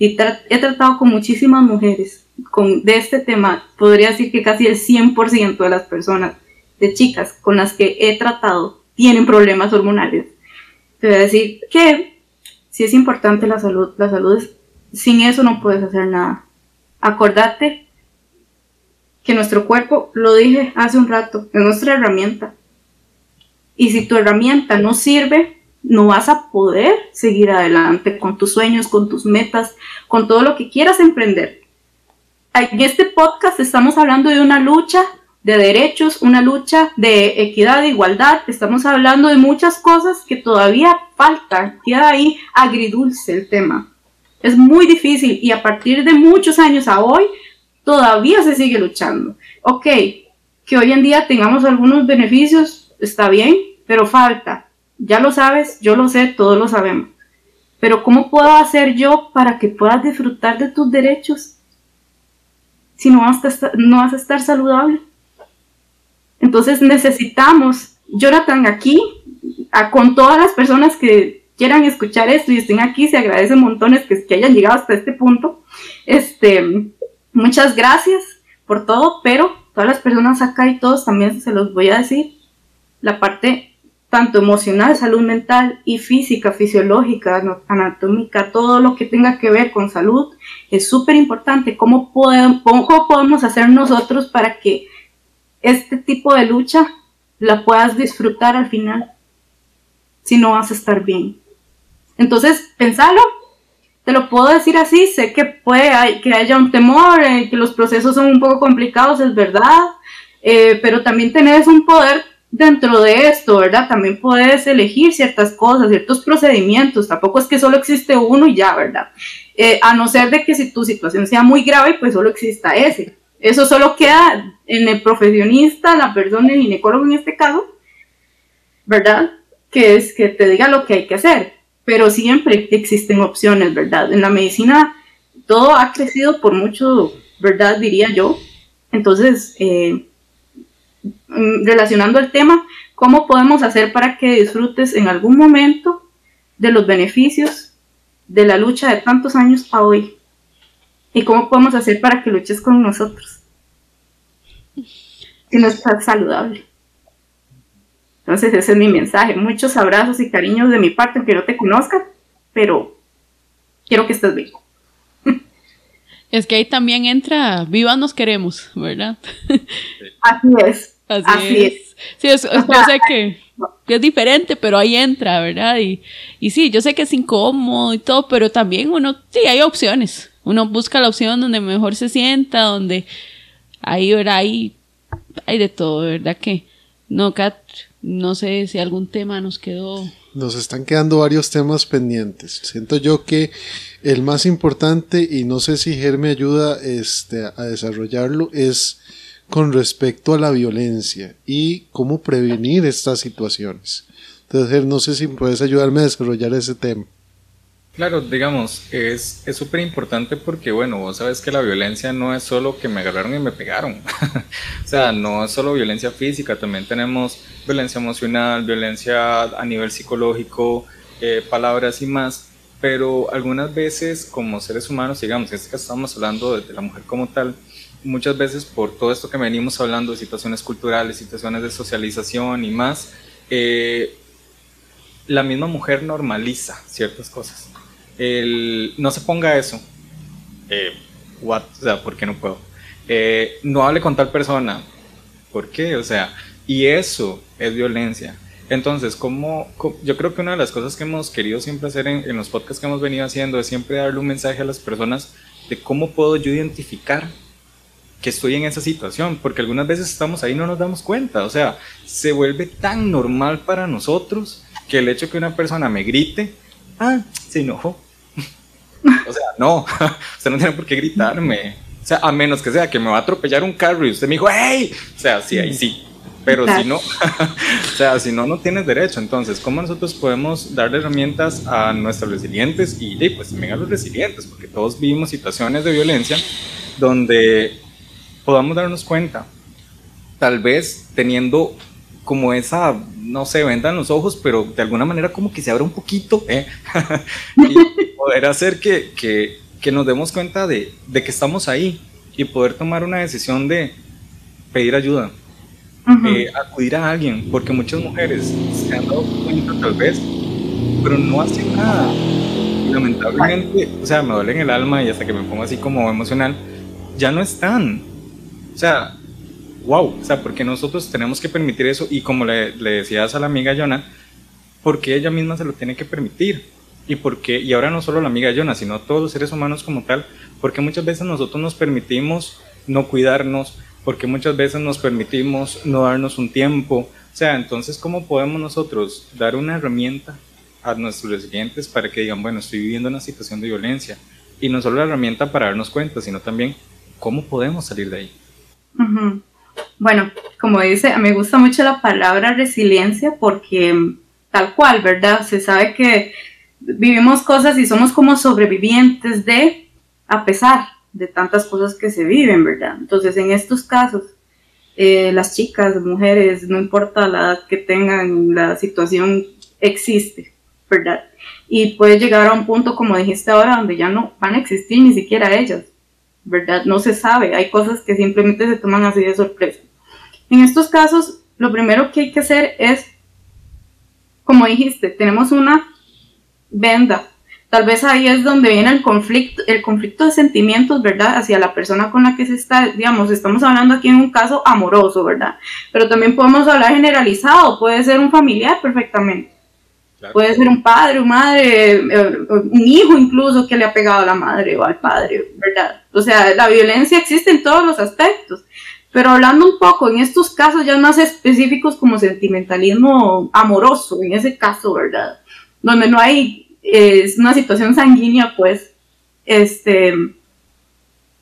Speaker 2: y he tratado con muchísimas mujeres con, de este tema. Podría decir que casi el 100% de las personas, de chicas con las que he tratado, tienen problemas hormonales. Te voy a decir que si es importante la salud, la salud es, sin eso no puedes hacer nada. Acordate que nuestro cuerpo, lo dije hace un rato, es nuestra herramienta. Y si tu herramienta no sirve, no vas a poder seguir adelante con tus sueños, con tus metas, con todo lo que quieras emprender. En este podcast estamos hablando de una lucha de derechos, una lucha de equidad, de igualdad. Estamos hablando de muchas cosas que todavía faltan. Queda ahí agridulce el tema. Es muy difícil y a partir de muchos años a hoy todavía se sigue luchando. Ok, que hoy en día tengamos algunos beneficios, está bien, pero falta. Ya lo sabes, yo lo sé, todos lo sabemos. Pero ¿cómo puedo hacer yo para que puedas disfrutar de tus derechos si no vas a estar, no vas a estar saludable? Entonces necesitamos, Jonathan, aquí, con todas las personas que quieran escuchar esto y estén aquí, se agradecen montones que, que hayan llegado hasta este punto. Este, muchas gracias por todo, pero todas las personas acá y todos también se los voy a decir, la parte tanto emocional, salud mental y física, fisiológica, anatómica, todo lo que tenga que ver con salud, es súper importante. ¿Cómo podemos, ¿Cómo podemos hacer nosotros para que este tipo de lucha la puedas disfrutar al final? Si no vas a estar bien. Entonces, pensalo, te lo puedo decir así, sé que puede que haya un temor, eh, que los procesos son un poco complicados, es verdad, eh, pero también tenés un poder dentro de esto, ¿verdad? También puedes elegir ciertas cosas, ciertos procedimientos, tampoco es que solo existe uno y ya, ¿verdad? Eh, a no ser de que si tu situación sea muy grave, pues solo exista ese. Eso solo queda en el profesionista, la persona, el ginecólogo en este caso, ¿verdad? Que es que te diga lo que hay que hacer pero siempre existen opciones, ¿verdad? En la medicina todo ha crecido por mucho, ¿verdad? Diría yo. Entonces, eh, relacionando el tema, ¿cómo podemos hacer para que disfrutes en algún momento de los beneficios de la lucha de tantos años a hoy? ¿Y cómo podemos hacer para que luches con nosotros? Si no estás saludable. Entonces ese es mi mensaje. Muchos abrazos y cariños de mi parte, aunque no te conozca, pero quiero que estés bien.
Speaker 4: Es que ahí también entra, vivas nos queremos, ¿verdad?
Speaker 2: Así es. Así, es.
Speaker 4: Sí, es, yo sé que, es diferente, pero ahí entra, ¿verdad? Y, y sí, yo sé que es incómodo y todo, pero también uno, sí, hay opciones. Uno busca la opción donde mejor se sienta, donde ahí, ¿verdad? Ahí hay de todo, ¿verdad? Que no, Kat, no sé si algún tema nos quedó.
Speaker 1: Nos están quedando varios temas pendientes. Siento yo que el más importante, y no sé si Ger ayuda este, a desarrollarlo, es con respecto a la violencia y cómo prevenir estas situaciones. Entonces, Ger, no sé si puedes ayudarme a desarrollar ese tema.
Speaker 3: Claro, digamos, es súper importante porque, bueno, vos sabes que la violencia no es solo que me agarraron y me pegaron. o sea, no es solo violencia física, también tenemos violencia emocional, violencia a nivel psicológico, eh, palabras y más. Pero algunas veces, como seres humanos, digamos, en este caso estamos hablando de, la mujer como tal, muchas veces por todo esto que venimos hablando de situaciones culturales, situaciones de socialización y más, eh, la misma mujer normaliza ciertas cosas el, no se ponga eso. Eh, what? O sea, ¿por qué no puedo? Eh, no hable con tal persona. ¿Por qué? O sea, y eso es violencia. Entonces, como yo creo que una de las cosas que hemos querido siempre hacer en, los podcasts que hemos venido haciendo es siempre darle un mensaje a las personas de cómo puedo yo identificar que estoy en esa situación, porque algunas veces estamos ahí y no nos damos cuenta, o sea, se vuelve tan normal para nosotros que el hecho que una persona me grite, ah, se enojó, o sea, no, usted no tiene por qué gritarme. O sea, a menos que sea que me va a atropellar un carro y usted me dijo, ¡hey! O sea, sí, ahí sí. Pero si no, o sea, si no, no tienes derecho. Entonces, ¿cómo nosotros podemos darle herramientas a nuestros resilientes y, pues también a los resilientes? Porque todos vivimos situaciones de violencia donde podamos darnos cuenta, tal vez teniendo como esa, no sé, vendan los ojos, pero de alguna manera como que se abra un poquito, ¿eh? y poder hacer que, que que nos demos cuenta de, de que estamos ahí y poder tomar una decisión de pedir ayuda, eh, acudir a alguien, porque muchas mujeres se han dado cuenta tal vez, pero no hacen nada. Y lamentablemente, o sea, me duele en el alma y hasta que me pongo así como emocional, ya no están. O sea, wow, o sea, porque nosotros tenemos que permitir eso y como le, le decías a la amiga Jonah, porque ella misma se lo tiene que permitir y porque y ahora no solo la amiga Jonah, sino todos los seres humanos como tal, porque muchas veces nosotros nos permitimos no cuidarnos, porque muchas veces nos permitimos no darnos un tiempo. O sea, entonces, ¿cómo podemos nosotros dar una herramienta a nuestros residentes para que digan, bueno, estoy viviendo una situación de violencia? Y no solo la herramienta para darnos cuenta, sino también cómo podemos salir de ahí.
Speaker 2: Bueno, como dice, me gusta mucho la palabra resiliencia porque tal cual, ¿verdad? Se sabe que vivimos cosas y somos como sobrevivientes de, a pesar de tantas cosas que se viven, ¿verdad? Entonces, en estos casos, eh, las chicas, mujeres, no importa la edad que tengan, la situación existe, ¿verdad? Y puede llegar a un punto, como dijiste ahora, donde ya no van a existir ni siquiera ellas, ¿verdad? No se sabe, hay cosas que simplemente se toman así de sorpresa. En estos casos, lo primero que hay que hacer es, como dijiste, tenemos una venda Tal vez ahí es donde viene el conflicto, el conflicto de sentimientos, ¿verdad? Hacia la persona con la que se está, digamos, estamos hablando aquí en un caso amoroso, ¿verdad? Pero también podemos hablar generalizado, puede ser un familiar perfectamente. Puede ser un padre, una madre, eh, un hijo incluso que le ha pegado a la madre o al padre, ¿verdad? O sea, la violencia existe en todos los aspectos. Pero hablando un poco en estos casos ya más específicos como sentimentalismo amoroso, en ese caso, ¿verdad? Donde no hay es una situación sanguínea, pues, este,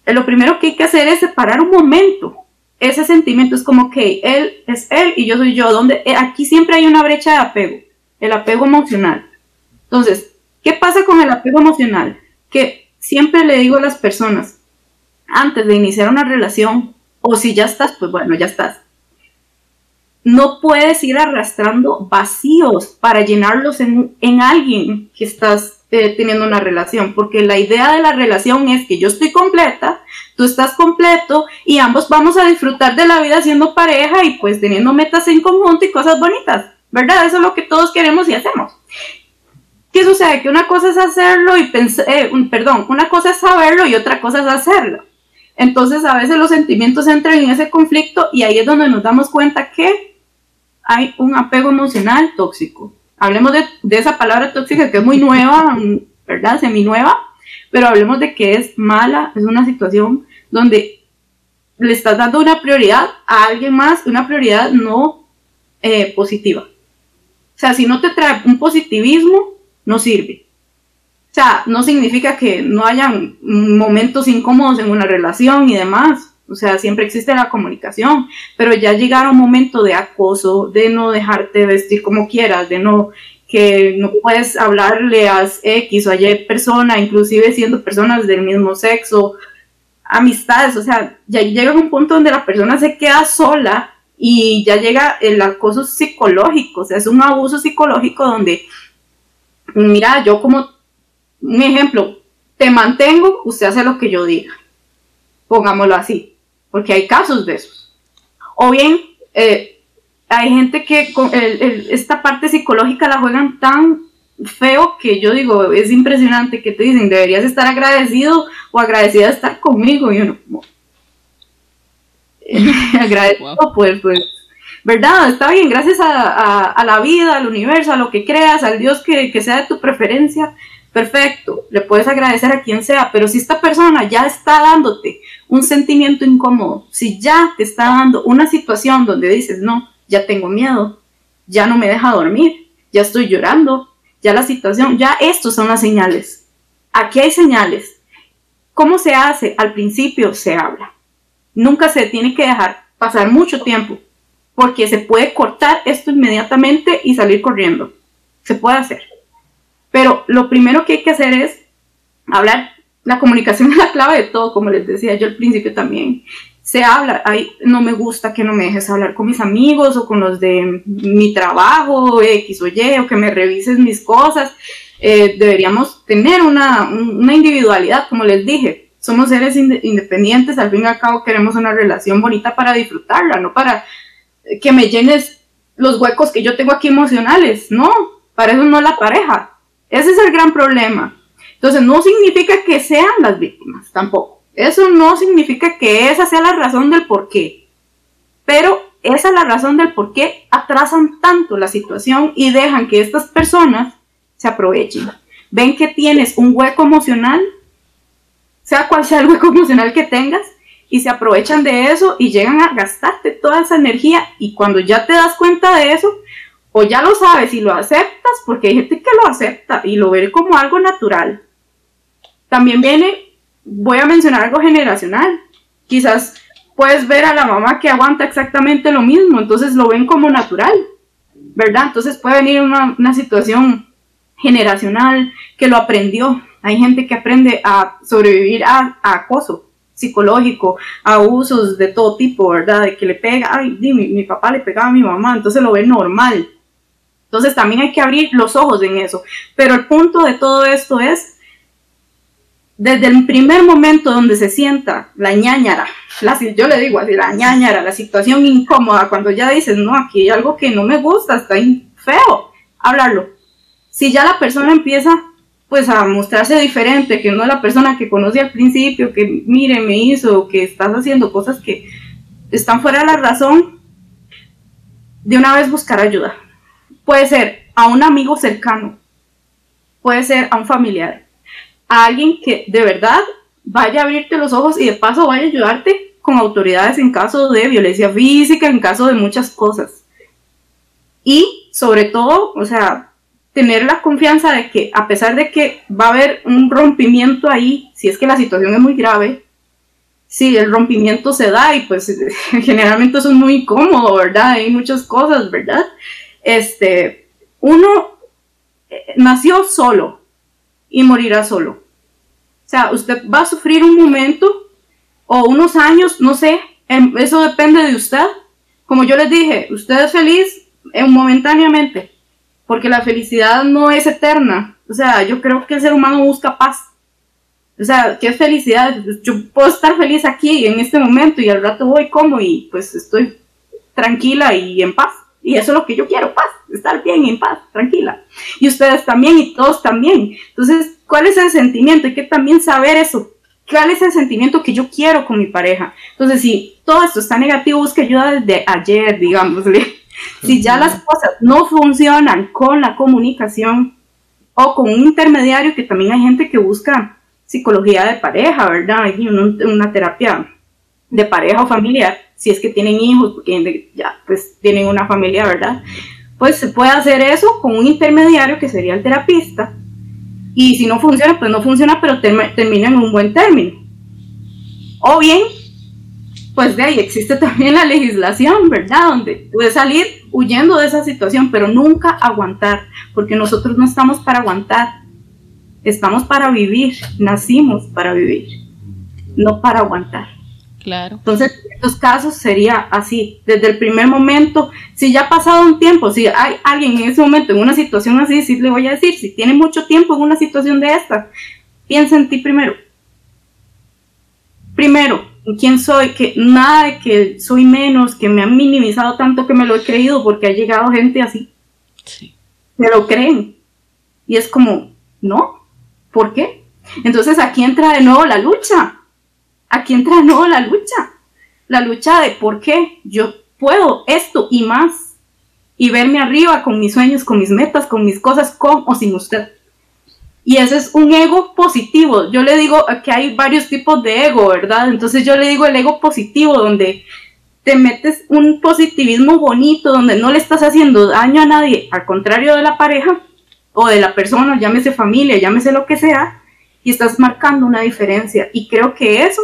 Speaker 2: lo primero que hay que hacer es separar un momento. Ese sentimiento es como que él es él y yo soy yo, donde eh, aquí siempre hay una brecha de apego, el apego emocional. Entonces, ¿qué pasa con el apego emocional? Que siempre le digo a las personas, antes de iniciar una relación, o si ya estás, pues bueno, ya estás no puedes ir arrastrando vacíos para llenarlos en, alguien que estás eh, teniendo una relación, porque la idea de la relación es que yo estoy completa, tú estás completo y ambos vamos a disfrutar de la vida siendo pareja y pues teniendo metas en conjunto y cosas bonitas, ¿verdad? Eso es lo que todos queremos y hacemos. ¿Qué sucede? Que una cosa es hacerlo y pensar, eh, perdón, una cosa es saberlo y otra cosa es hacerlo. Entonces a veces los sentimientos entran en ese conflicto y ahí es donde nos damos cuenta que hay un apego emocional tóxico. Hablemos de, esa palabra tóxica que es muy nueva, ¿verdad? Semi nueva, pero hablemos de que es mala, es una situación donde le estás dando una prioridad a alguien más, una prioridad no eh, positiva. O sea, si no te trae un positivismo, no sirve. O sea, no significa que no hayan momentos incómodos en una relación y demás. O sea, siempre existe la comunicación, pero ya llegar a un momento de acoso, de no dejarte vestir como quieras, de no que no puedes hablarle a X o a Y persona, inclusive siendo personas del mismo sexo, amistades, o sea, ya llega un punto donde la persona se queda sola y ya llega el acoso psicológico, o sea, es un abuso psicológico donde, mira, yo como un ejemplo, te mantengo, usted hace lo que yo diga, pongámoslo así porque hay casos de esos. O bien, eh, hay gente que con esta parte psicológica la juegan tan feo que yo digo, es impresionante que te dicen, deberías estar agradecido o agradecida de estar conmigo. Y uno, como, agradecido, pues, pues, ¿verdad? Está bien, gracias a, la vida, al universo, a lo que creas, al Dios que, que sea de tu preferencia, perfecto, le puedes agradecer a quien sea, pero si esta persona ya está dándote un sentimiento incómodo, si ya te está dando una situación donde dices, no, ya tengo miedo, ya no me deja dormir, ya estoy llorando, ya la situación, ya estos son las señales. Aquí hay señales. ¿Cómo se hace? Al principio se habla. Nunca se tiene que dejar pasar mucho tiempo, porque se puede cortar esto inmediatamente y salir corriendo. Se puede hacer. Pero lo primero que hay que hacer es hablar la comunicación es la clave de todo, como les decía yo al principio también. Se habla, ay, no me gusta que no me dejes hablar con mis amigos o con los de mi trabajo, X o Y, o que me revises mis cosas. eh, deberíamos tener una, una, individualidad, como les dije. Somos seres independientes, al fin y al cabo queremos una relación bonita para disfrutarla, no para que me llenes los huecos que yo tengo aquí emocionales, no, para eso no la pareja. Ese es el gran problema. Entonces, no significa que sean las víctimas, tampoco. Eso no significa que esa sea la razón del por qué. Pero esa es la razón del por qué atrasan tanto la situación y dejan que estas personas se aprovechen. Ven que tienes un hueco emocional, sea cual sea el hueco emocional que tengas, y se aprovechan de eso y llegan a gastarte toda esa energía y cuando ya te das cuenta de eso, o ya lo sabes y lo aceptas, porque hay gente que lo acepta y lo ve como algo natural. También viene, voy a mencionar algo generacional. Quizás puedes ver a la mamá que aguanta exactamente lo mismo, entonces lo ven como natural, ¿verdad? Entonces puede venir una, una situación generacional que lo aprendió. Hay gente que aprende a sobrevivir a, acoso psicológico, abusos de todo tipo, ¿verdad? De que le pega, ay, mi, mi papá le pegaba a mi mamá, entonces lo ve normal. Entonces también hay que abrir los ojos en eso. Pero el punto de todo esto es desde el primer momento donde se sienta la ñañara, la, yo le digo así, la ñañara, la situación incómoda, cuando ya dices, no, aquí hay algo que no me gusta, está feo, hablarlo. Si ya la persona empieza pues a mostrarse diferente, que no es la persona que conocí al principio, que mire, me hizo, que estás haciendo cosas que están fuera de la razón, de una vez buscar ayuda. Puede ser a un amigo cercano, puede ser a un familiar, a alguien que de verdad vaya a abrirte los ojos y de paso vaya a ayudarte con autoridades en caso de violencia física, en caso de muchas cosas. Y sobre todo, o sea, tener la confianza de que a pesar de que va a haber un rompimiento ahí, si es que la situación es muy grave, si el rompimiento se da y pues generalmente eso es muy incómodo, ¿verdad? Hay muchas cosas, ¿verdad? Este, uno eh, nació solo, y morirá solo. O sea, usted va a sufrir un momento o unos años, no sé, em, eso depende de usted. Como yo les dije, usted es feliz momentáneamente, porque la felicidad no es eterna. O sea, yo creo que el ser humano busca paz. O sea, ¿qué felicidad? Yo puedo estar feliz aquí en este momento y al rato voy como y pues estoy tranquila y en paz. Y eso es lo que yo quiero, paz, estar bien, en paz, tranquila. Y ustedes también y todos también. Entonces, ¿cuál es el sentimiento? Hay que también saber eso. ¿Cuál es el sentimiento que yo quiero con mi pareja? Entonces, si todo esto está negativo, busque ayuda desde ayer, digámosle. Si ya las cosas no funcionan con la comunicación o con un intermediario, que también hay gente que busca psicología de pareja, ¿verdad? Hay una terapia de pareja o familiar, si es que tienen hijos, porque ya pues tienen una familia, ¿verdad? Pues se puede hacer eso con un intermediario que sería el terapista. Y si no funciona, pues no funciona, pero termina en un buen término. O bien, pues de ahí existe también la legislación, ¿verdad? Donde puede salir huyendo de esa situación, pero nunca aguantar, porque nosotros no estamos para aguantar, estamos para vivir, nacimos para vivir, no para aguantar. Entonces, en estos casos sería así, desde el primer momento, si ya ha pasado un tiempo, si hay alguien en ese momento en una situación así, sí le voy a decir, si tiene mucho tiempo en una situación de esta, piensa en ti primero. Primero, en quién soy, que nada de que soy menos, que me han minimizado tanto que me lo he creído porque ha llegado gente así. Sí. Me lo creen. Y es como, no, ¿por qué? Entonces aquí entra de nuevo la lucha aquí entra no la lucha. La lucha de por qué yo puedo esto y más. Y verme arriba con mis sueños, con mis metas, con mis cosas, con o sin usted. Y ese es un ego positivo. Yo le digo que hay varios tipos de ego, ¿verdad? Entonces yo le digo el ego positivo, donde te metes un positivismo bonito, donde no le estás haciendo daño a nadie, al contrario de la pareja o de la persona, llámese familia, llámese lo que sea, y estás marcando una diferencia. Y creo que eso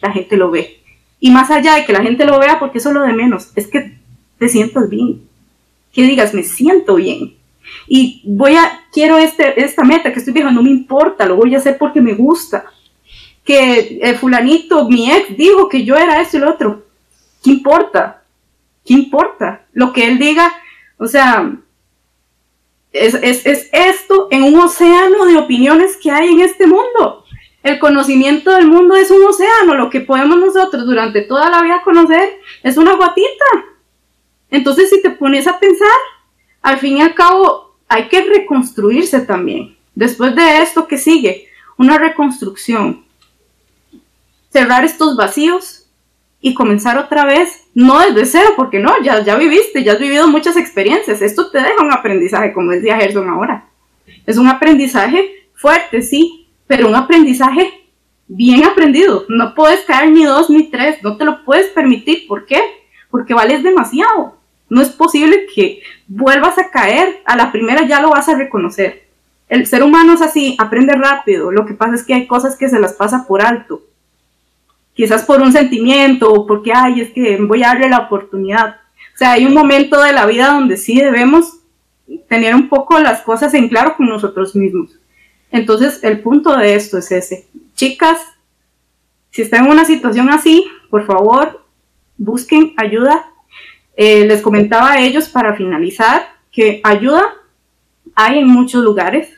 Speaker 2: la gente lo ve. Y más allá de que la gente lo vea, porque eso es lo de menos, es que te sientas bien. Que digas, me siento bien. Y voy a, quiero este, esta meta que estoy viendo, no me importa, lo voy a hacer porque me gusta. Que el fulanito, mi ex, dijo que yo era esto y lo otro. ¿Qué importa? ¿Qué importa? Lo que él diga, o sea, es, es, esto en un océano de opiniones que hay en este mundo. El conocimiento del mundo es un océano, lo que podemos nosotros durante toda la vida conocer es una gotita. Entonces, si te pones a pensar, al fin y al cabo, hay que reconstruirse también. Después de esto, ¿qué sigue? Una reconstrucción. Cerrar estos vacíos y comenzar otra vez, no desde cero, porque no, ya, ya viviste, ya has vivido muchas experiencias. Esto te deja un aprendizaje, como decía Gerson ahora. Es un aprendizaje fuerte, sí, pero un aprendizaje bien aprendido. No puedes caer ni dos ni tres, no te lo puedes permitir. ¿Por qué? Porque vales demasiado. No es posible que vuelvas a caer, a la primera ya lo vas a reconocer. El ser humano es así, aprende rápido. Lo que pasa es que hay cosas que se las pasa por alto. Quizás por un sentimiento o porque, ay, es que voy a darle la oportunidad. O sea, hay un momento de la vida donde sí debemos tener un poco las cosas en claro con nosotros mismos. Entonces, el punto de esto es ese. Chicas, si están en una situación así, por favor, busquen ayuda, eh, les comentaba a ellos para finalizar que ayuda hay en muchos lugares,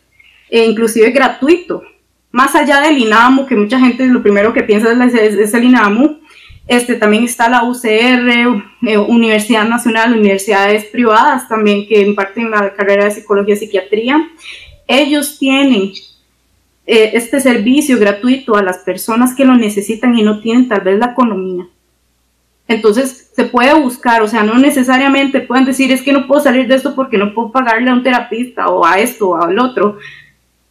Speaker 2: e inclusive gratuito. Más allá del INAMU, que mucha gente lo primero que piensa es, el INAMU, este, también está la UCR, eh, Universidad Nacional, universidades privadas también que imparten la carrera de psicología y psiquiatría. Ellos tienen eh, este servicio gratuito a las personas que lo necesitan y no tienen tal vez la economía. Entonces se puede buscar, o sea, no necesariamente pueden decir es que no puedo salir de esto porque no puedo pagarle a un terapista o a esto o al otro.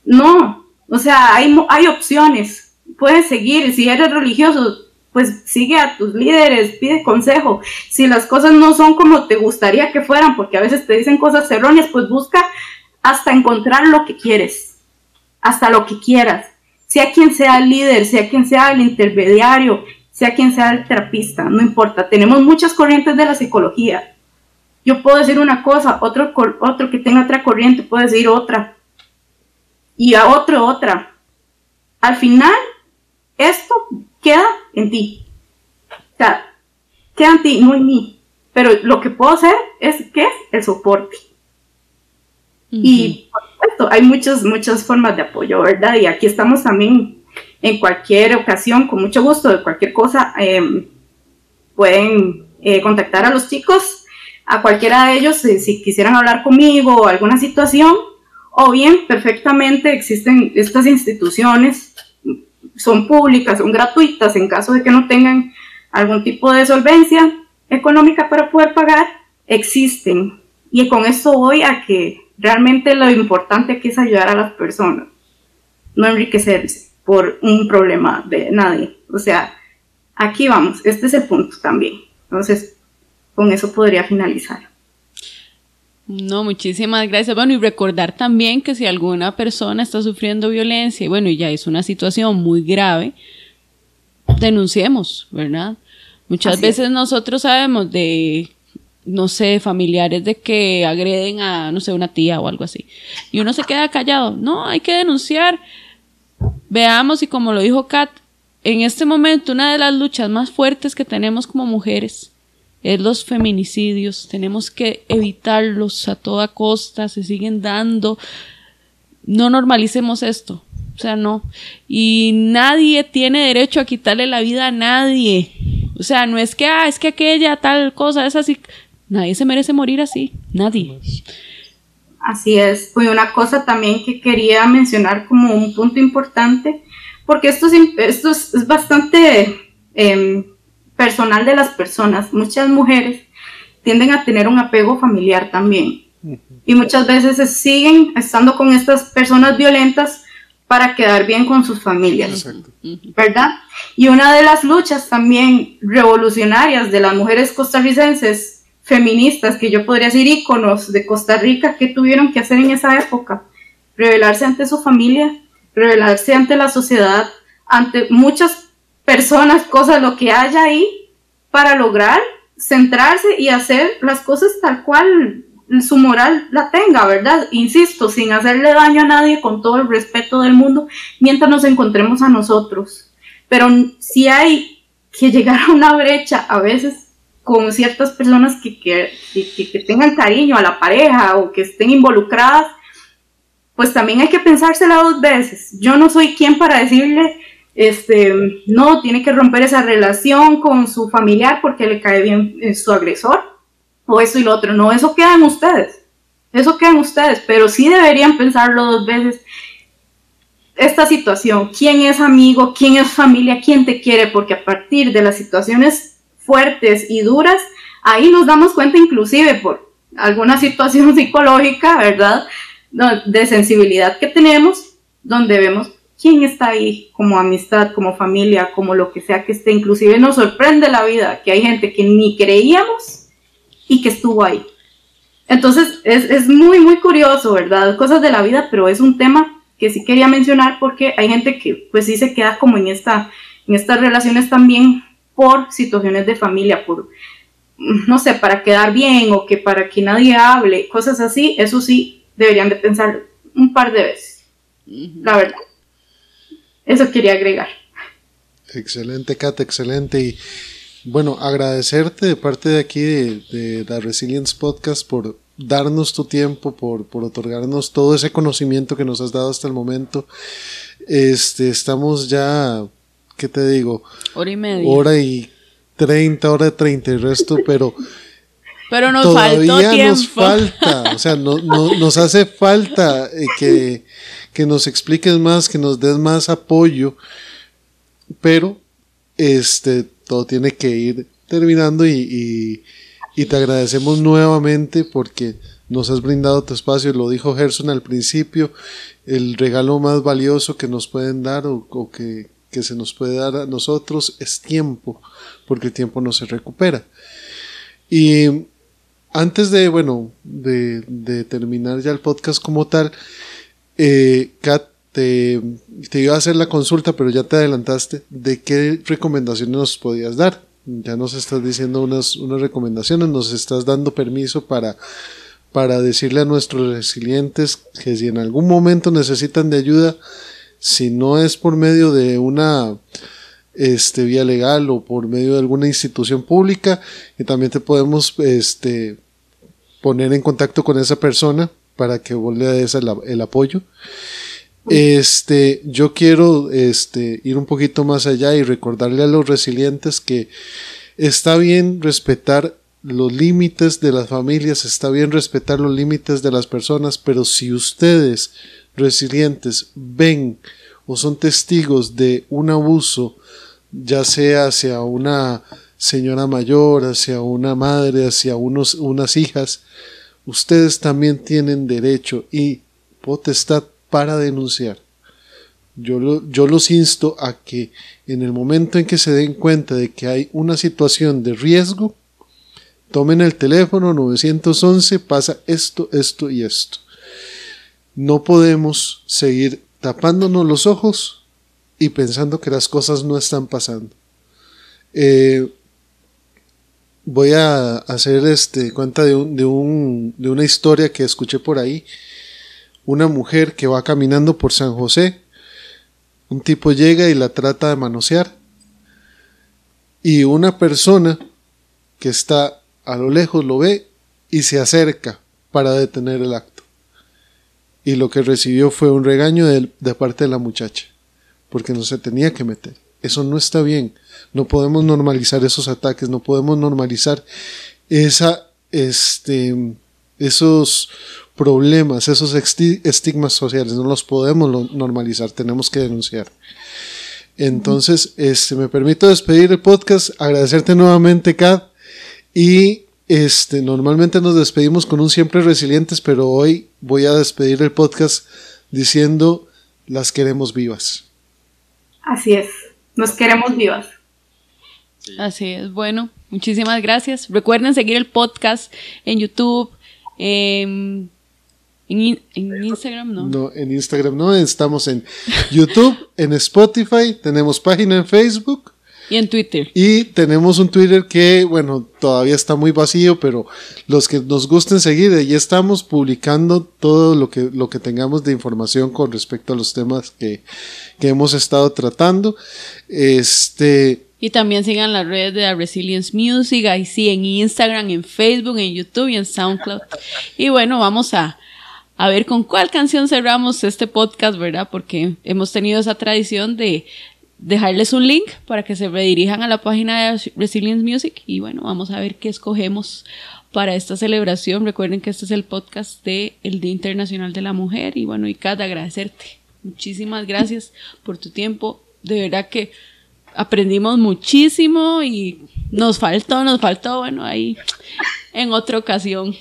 Speaker 2: No, o sea, hay, hay opciones. Puedes seguir, si eres religioso, pues sigue a tus líderes, pide consejo. Si las cosas no son como te gustaría que fueran, porque a veces te dicen cosas erróneas, pues busca hasta encontrar lo que quieres, hasta lo que quieras. Sea quien sea el líder, sea quien sea el intermediario, sea quien sea el terapista, no importa. Tenemos muchas corrientes de la psicología. Yo puedo decir una cosa, otro, otro que tenga otra corriente puede decir otra. Y a otro otra. Al final, esto queda en ti. O sea, queda en ti, no en mí. Pero lo que puedo hacer es, ¿qué es? El soporte. Y por supuesto, hay muchas, muchas formas de apoyo, ¿verdad? Y aquí estamos también en cualquier ocasión, con mucho gusto, de cualquier cosa, em, pueden eh, contactar a los chicos, a cualquiera de ellos, eh, si quisieran hablar conmigo o alguna situación, o bien perfectamente existen estas instituciones, son públicas, son gratuitas en caso de que no tengan algún tipo de solvencia económica para poder pagar, existen. Y con esto voy a que realmente lo importante aquí es ayudar a las personas, no enriquecerse por un problema de nadie. O sea, aquí vamos, este es el punto también. Entonces, con eso podría finalizar.
Speaker 4: No, muchísimas gracias. Bueno, y recordar también que si alguna persona está sufriendo violencia y bueno, ya es una situación muy grave, denunciemos, ¿verdad? Muchas veces nosotros sabemos de, no sé, familiares de que agreden a, no sé, una tía o algo así. Y uno se queda callado. No, hay que denunciar. Veamos y como lo dijo Kat, en este momento una de las luchas más fuertes que tenemos como mujeres es los feminicidios. Tenemos que evitarlos a toda costa, se siguen dando. No normalicemos esto. O sea, no. Y nadie tiene derecho a quitarle la vida a nadie. O sea, no es que, ah, es que aquella tal cosa es así. Nadie se merece morir así. Nadie.
Speaker 2: Así es, fue una cosa también que quería mencionar como un punto importante, porque esto es, esto es, bastante em, personal de las personas. Muchas mujeres tienden a tener un apego familiar también. Y muchas veces siguen estando con estas personas violentas para quedar bien con sus familias, ¿verdad? Y una de las luchas también revolucionarias de las mujeres costarricenses feministas, que yo podría decir íconos de Costa Rica, que tuvieron que hacer en esa época? Revelarse ante su familia, revelarse ante la sociedad, ante muchas personas, cosas, lo que haya ahí, para lograr centrarse y hacer las cosas tal cual su moral la tenga, ¿verdad? Insisto, sin hacerle daño a nadie, con todo el respeto del mundo, mientras nos encontremos a nosotros. Pero si hay que llegar a una brecha a veces con ciertas personas que, que, que, tengan cariño a la pareja o que estén involucradas, pues también hay que pensársela dos veces. Yo no soy quien para decirle, este, no, tiene que romper esa relación con su familiar porque le cae bien eh, su agresor, o eso y lo otro. No, eso queda en ustedes. Eso queda en ustedes, pero sí deberían pensarlo dos veces. Esta situación, quién es amigo, quién es familia, quién te quiere, porque a partir de las situaciones fuertes y duras, ahí nos damos cuenta inclusive por alguna situación psicológica, ¿verdad? De sensibilidad que tenemos, donde vemos quién está ahí como amistad, como familia, como lo que sea que esté. Inclusive nos sorprende la vida que hay gente que ni creíamos y que estuvo ahí. Entonces es, muy, muy curioso, ¿verdad? Cosas de la vida, pero es un tema que sí quería mencionar porque hay gente que pues sí se queda como en, esta, en estas relaciones también por situaciones de familia, por, no sé, para quedar bien o que para que nadie hable, cosas así, eso sí deberían de pensar un par de veces, la verdad. Eso quería agregar.
Speaker 1: Excelente, Kat, excelente. Y bueno, agradecerte de parte de aquí de, de The Resilience Podcast por darnos tu tiempo, por, por otorgarnos todo ese conocimiento que nos has dado hasta el momento. Este, estamos ya, ¿qué te digo?
Speaker 4: Hora y media.
Speaker 1: Hora y treinta, hora y treinta y resto, pero...
Speaker 4: Pero nos
Speaker 1: todavía nos falta, o sea, no, no, nos hace falta eh, que que nos expliques más, que nos des más apoyo, pero este, todo tiene que ir terminando y, te agradecemos nuevamente porque nos has brindado tu espacio, lo dijo Gerson al principio, el regalo más valioso que nos pueden dar o, que, se nos puede dar a nosotros es tiempo, porque el tiempo no se recupera. Y antes de, bueno, de terminar ya el podcast como tal, eh, Kat, te, iba a hacer la consulta, pero ya te adelantaste de qué recomendaciones nos podías dar. Ya nos estás diciendo unas, unas recomendaciones, nos estás dando permiso para, para decirle a nuestros resilientes que si en algún momento necesitan de ayuda, si no es por medio de una este, vía legal o por medio de alguna institución pública, y también te podemos este, poner en contacto con esa persona para que vos le des el, apoyo. Este, yo quiero este, ir un poquito más allá y recordarle a los resilientes que está bien respetar los límites de las familias, está bien respetar los límites de las personas, pero si ustedes resilientes ven o son testigos de un abuso, ya sea hacia una señora mayor, hacia una madre, hacia unos, unas hijas, ustedes también tienen derecho y potestad para denunciar. Yo, yo, los insto a que en el momento en que se den cuenta de que hay una situación de riesgo, tomen el teléfono 911, pasa esto, esto y esto. No podemos seguir tapándonos los ojos y pensando que las cosas no están pasando. Eh, voy a hacer este cuenta de, un, de, un, de una historia que escuché por ahí. Una mujer que va caminando por San José. Un tipo llega y la trata de manosear. Y una persona que está a lo lejos lo ve y se acerca para detener el acto. Y lo que recibió fue un regaño de, parte de la muchacha, porque no se tenía que meter. Eso no está bien. No podemos normalizar esos ataques, no podemos normalizar esa, este, esos problemas, esos estigmas sociales, no los podemos normalizar, tenemos que denunciar. Entonces, este, me permito despedir el podcast, agradecerte nuevamente, Kat, y este, normalmente nos despedimos con un siempre resilientes, pero hoy voy a despedir el podcast diciendo las queremos vivas.
Speaker 2: Así es, nos queremos vivas.
Speaker 4: Así es, bueno, muchísimas gracias. Recuerden seguir el podcast en YouTube, en, Instagram, ¿no?
Speaker 1: No, en Instagram no, estamos en YouTube, en Spotify, tenemos página en Facebook.
Speaker 4: Y en Twitter.
Speaker 1: Y tenemos un Twitter que, bueno, todavía está muy vacío, pero los que nos gusten seguir, ahí estamos publicando todo lo que, lo que tengamos de información con respecto a los temas que, que hemos estado tratando. Este,
Speaker 4: y también sigan las redes de la Resilience Music, ahí sí, en Instagram, en Facebook, en YouTube y en SoundCloud. Y bueno, vamos a, a ver con cuál canción cerramos este podcast, ¿verdad? Porque hemos tenido esa tradición de dejarles un link para que se redirijan a la página de Resilience Music y bueno, vamos a ver qué escogemos para esta celebración. Recuerden que este es el podcast de el Día Internacional de la Mujer y bueno, y cada agradecerte. Muchísimas gracias por tu tiempo. De verdad que aprendimos muchísimo y nos faltó, nos faltó, bueno, ahí en otra ocasión.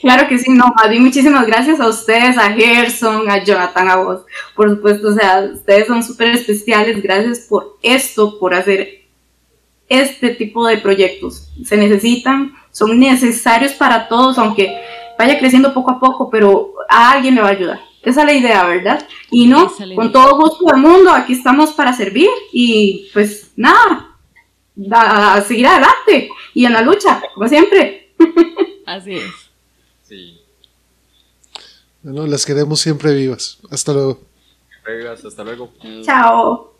Speaker 2: Claro que sí, no, Madi, muchísimas gracias a ustedes, a Gerson, a Jonathan, a vos, por supuesto, o sea, ustedes son súper especiales, gracias por esto, por hacer este tipo de proyectos. Se necesitan, son necesarios para todos, aunque vaya creciendo poco a poco, pero a alguien le va a ayudar. Esa es la idea, ¿verdad? Y no, con todo gusto del mundo, aquí estamos para servir y pues nada, a seguir adelante y en la lucha, como siempre.
Speaker 4: Así es.
Speaker 3: Sí.
Speaker 1: Bueno, las queremos siempre vivas. Hasta luego.
Speaker 3: Siempre vivas, hasta luego.
Speaker 2: Chao.